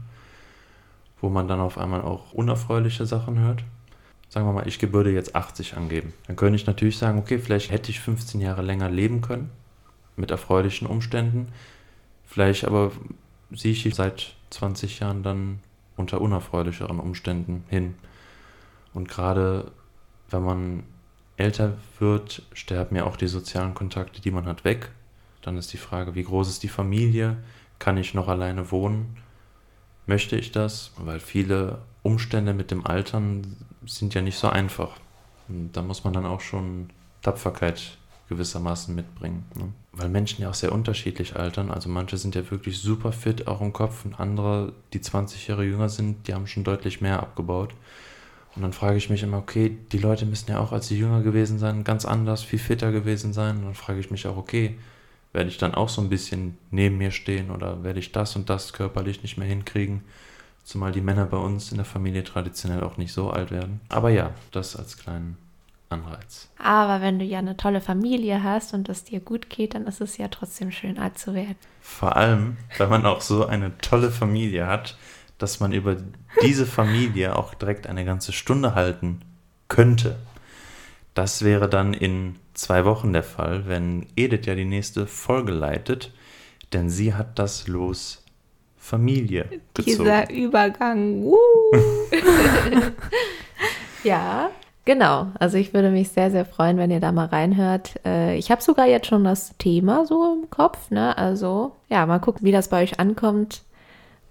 [SPEAKER 1] Wo man dann auf einmal auch unerfreuliche Sachen hört. Sagen wir mal, ich würde jetzt 80 angeben. Dann könnte ich natürlich sagen, okay, vielleicht hätte ich 15 Jahre länger leben können mit erfreulichen Umständen. Vielleicht aber sehe ich seit 20 Jahren dann unter unerfreulicheren Umständen hin. Und gerade wenn man älter wird, sterben ja auch die sozialen Kontakte, die man hat, weg. Dann ist die Frage, wie groß ist die Familie? Kann ich noch alleine wohnen? Möchte ich das? Weil viele Umstände mit dem Altern sind ja nicht so einfach. Und da muss man dann auch schon Tapferkeit gewissermaßen mitbringen. Ne? Weil Menschen ja auch sehr unterschiedlich altern. Also manche sind ja wirklich super fit, auch im Kopf, und andere, die 20 Jahre jünger sind, die haben schon deutlich mehr abgebaut. Und dann frage ich mich immer, okay, die Leute müssen ja auch, als sie jünger gewesen sein, ganz anders, viel fitter gewesen sein. Und dann frage ich mich auch, okay, werde ich dann auch so ein bisschen neben mir stehen oder werde ich das und das körperlich nicht mehr hinkriegen? Zumal die Männer bei uns in der Familie traditionell auch nicht so alt werden. Aber ja, das als kleinen Anreiz.
[SPEAKER 2] Aber wenn du ja eine tolle Familie hast und es dir gut geht, dann ist es ja trotzdem schön, alt zu werden.
[SPEAKER 1] Vor allem, wenn man auch so eine tolle Familie hat, dass man über diese Familie auch direkt eine ganze Stunde halten könnte. Das wäre dann in zwei Wochen der Fall, wenn Edith ja die nächste Folge leitet, denn sie hat das Los Familie
[SPEAKER 2] gezogen. Dieser Übergang. Uh. ja, Genau, also ich würde mich sehr, sehr freuen, wenn ihr da mal reinhört. Äh, ich habe sogar jetzt schon das Thema so im Kopf, ne? Also ja, mal gucken, wie das bei euch ankommt.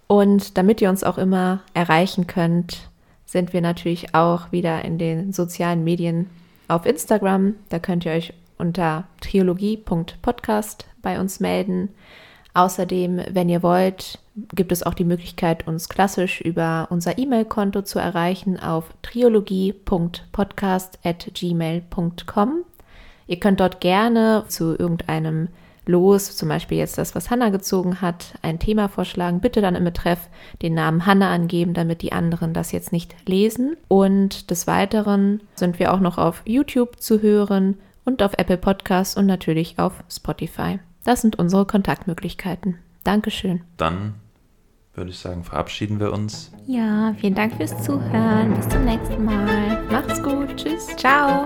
[SPEAKER 2] Und damit ihr uns auch immer erreichen könnt, sind wir natürlich auch wieder in den sozialen Medien auf Instagram. Da könnt ihr euch unter triologie.podcast bei uns melden. Außerdem, wenn ihr wollt, gibt es auch die Möglichkeit, uns klassisch über unser E-Mail-Konto zu erreichen auf triologie.podcast.gmail.com. Ihr könnt dort gerne zu irgendeinem Los, zum Beispiel jetzt das, was Hanna gezogen hat, ein Thema vorschlagen. Bitte dann im Betreff den Namen Hanna angeben, damit die anderen das jetzt nicht lesen. Und des Weiteren sind wir auch noch auf YouTube zu hören und auf Apple Podcasts und natürlich auf Spotify. Das sind unsere Kontaktmöglichkeiten. Dankeschön.
[SPEAKER 1] Dann würde ich sagen, verabschieden wir uns.
[SPEAKER 3] Ja, vielen Dank fürs Zuhören. Bis zum nächsten Mal.
[SPEAKER 2] Macht's gut. Tschüss.
[SPEAKER 3] Ciao.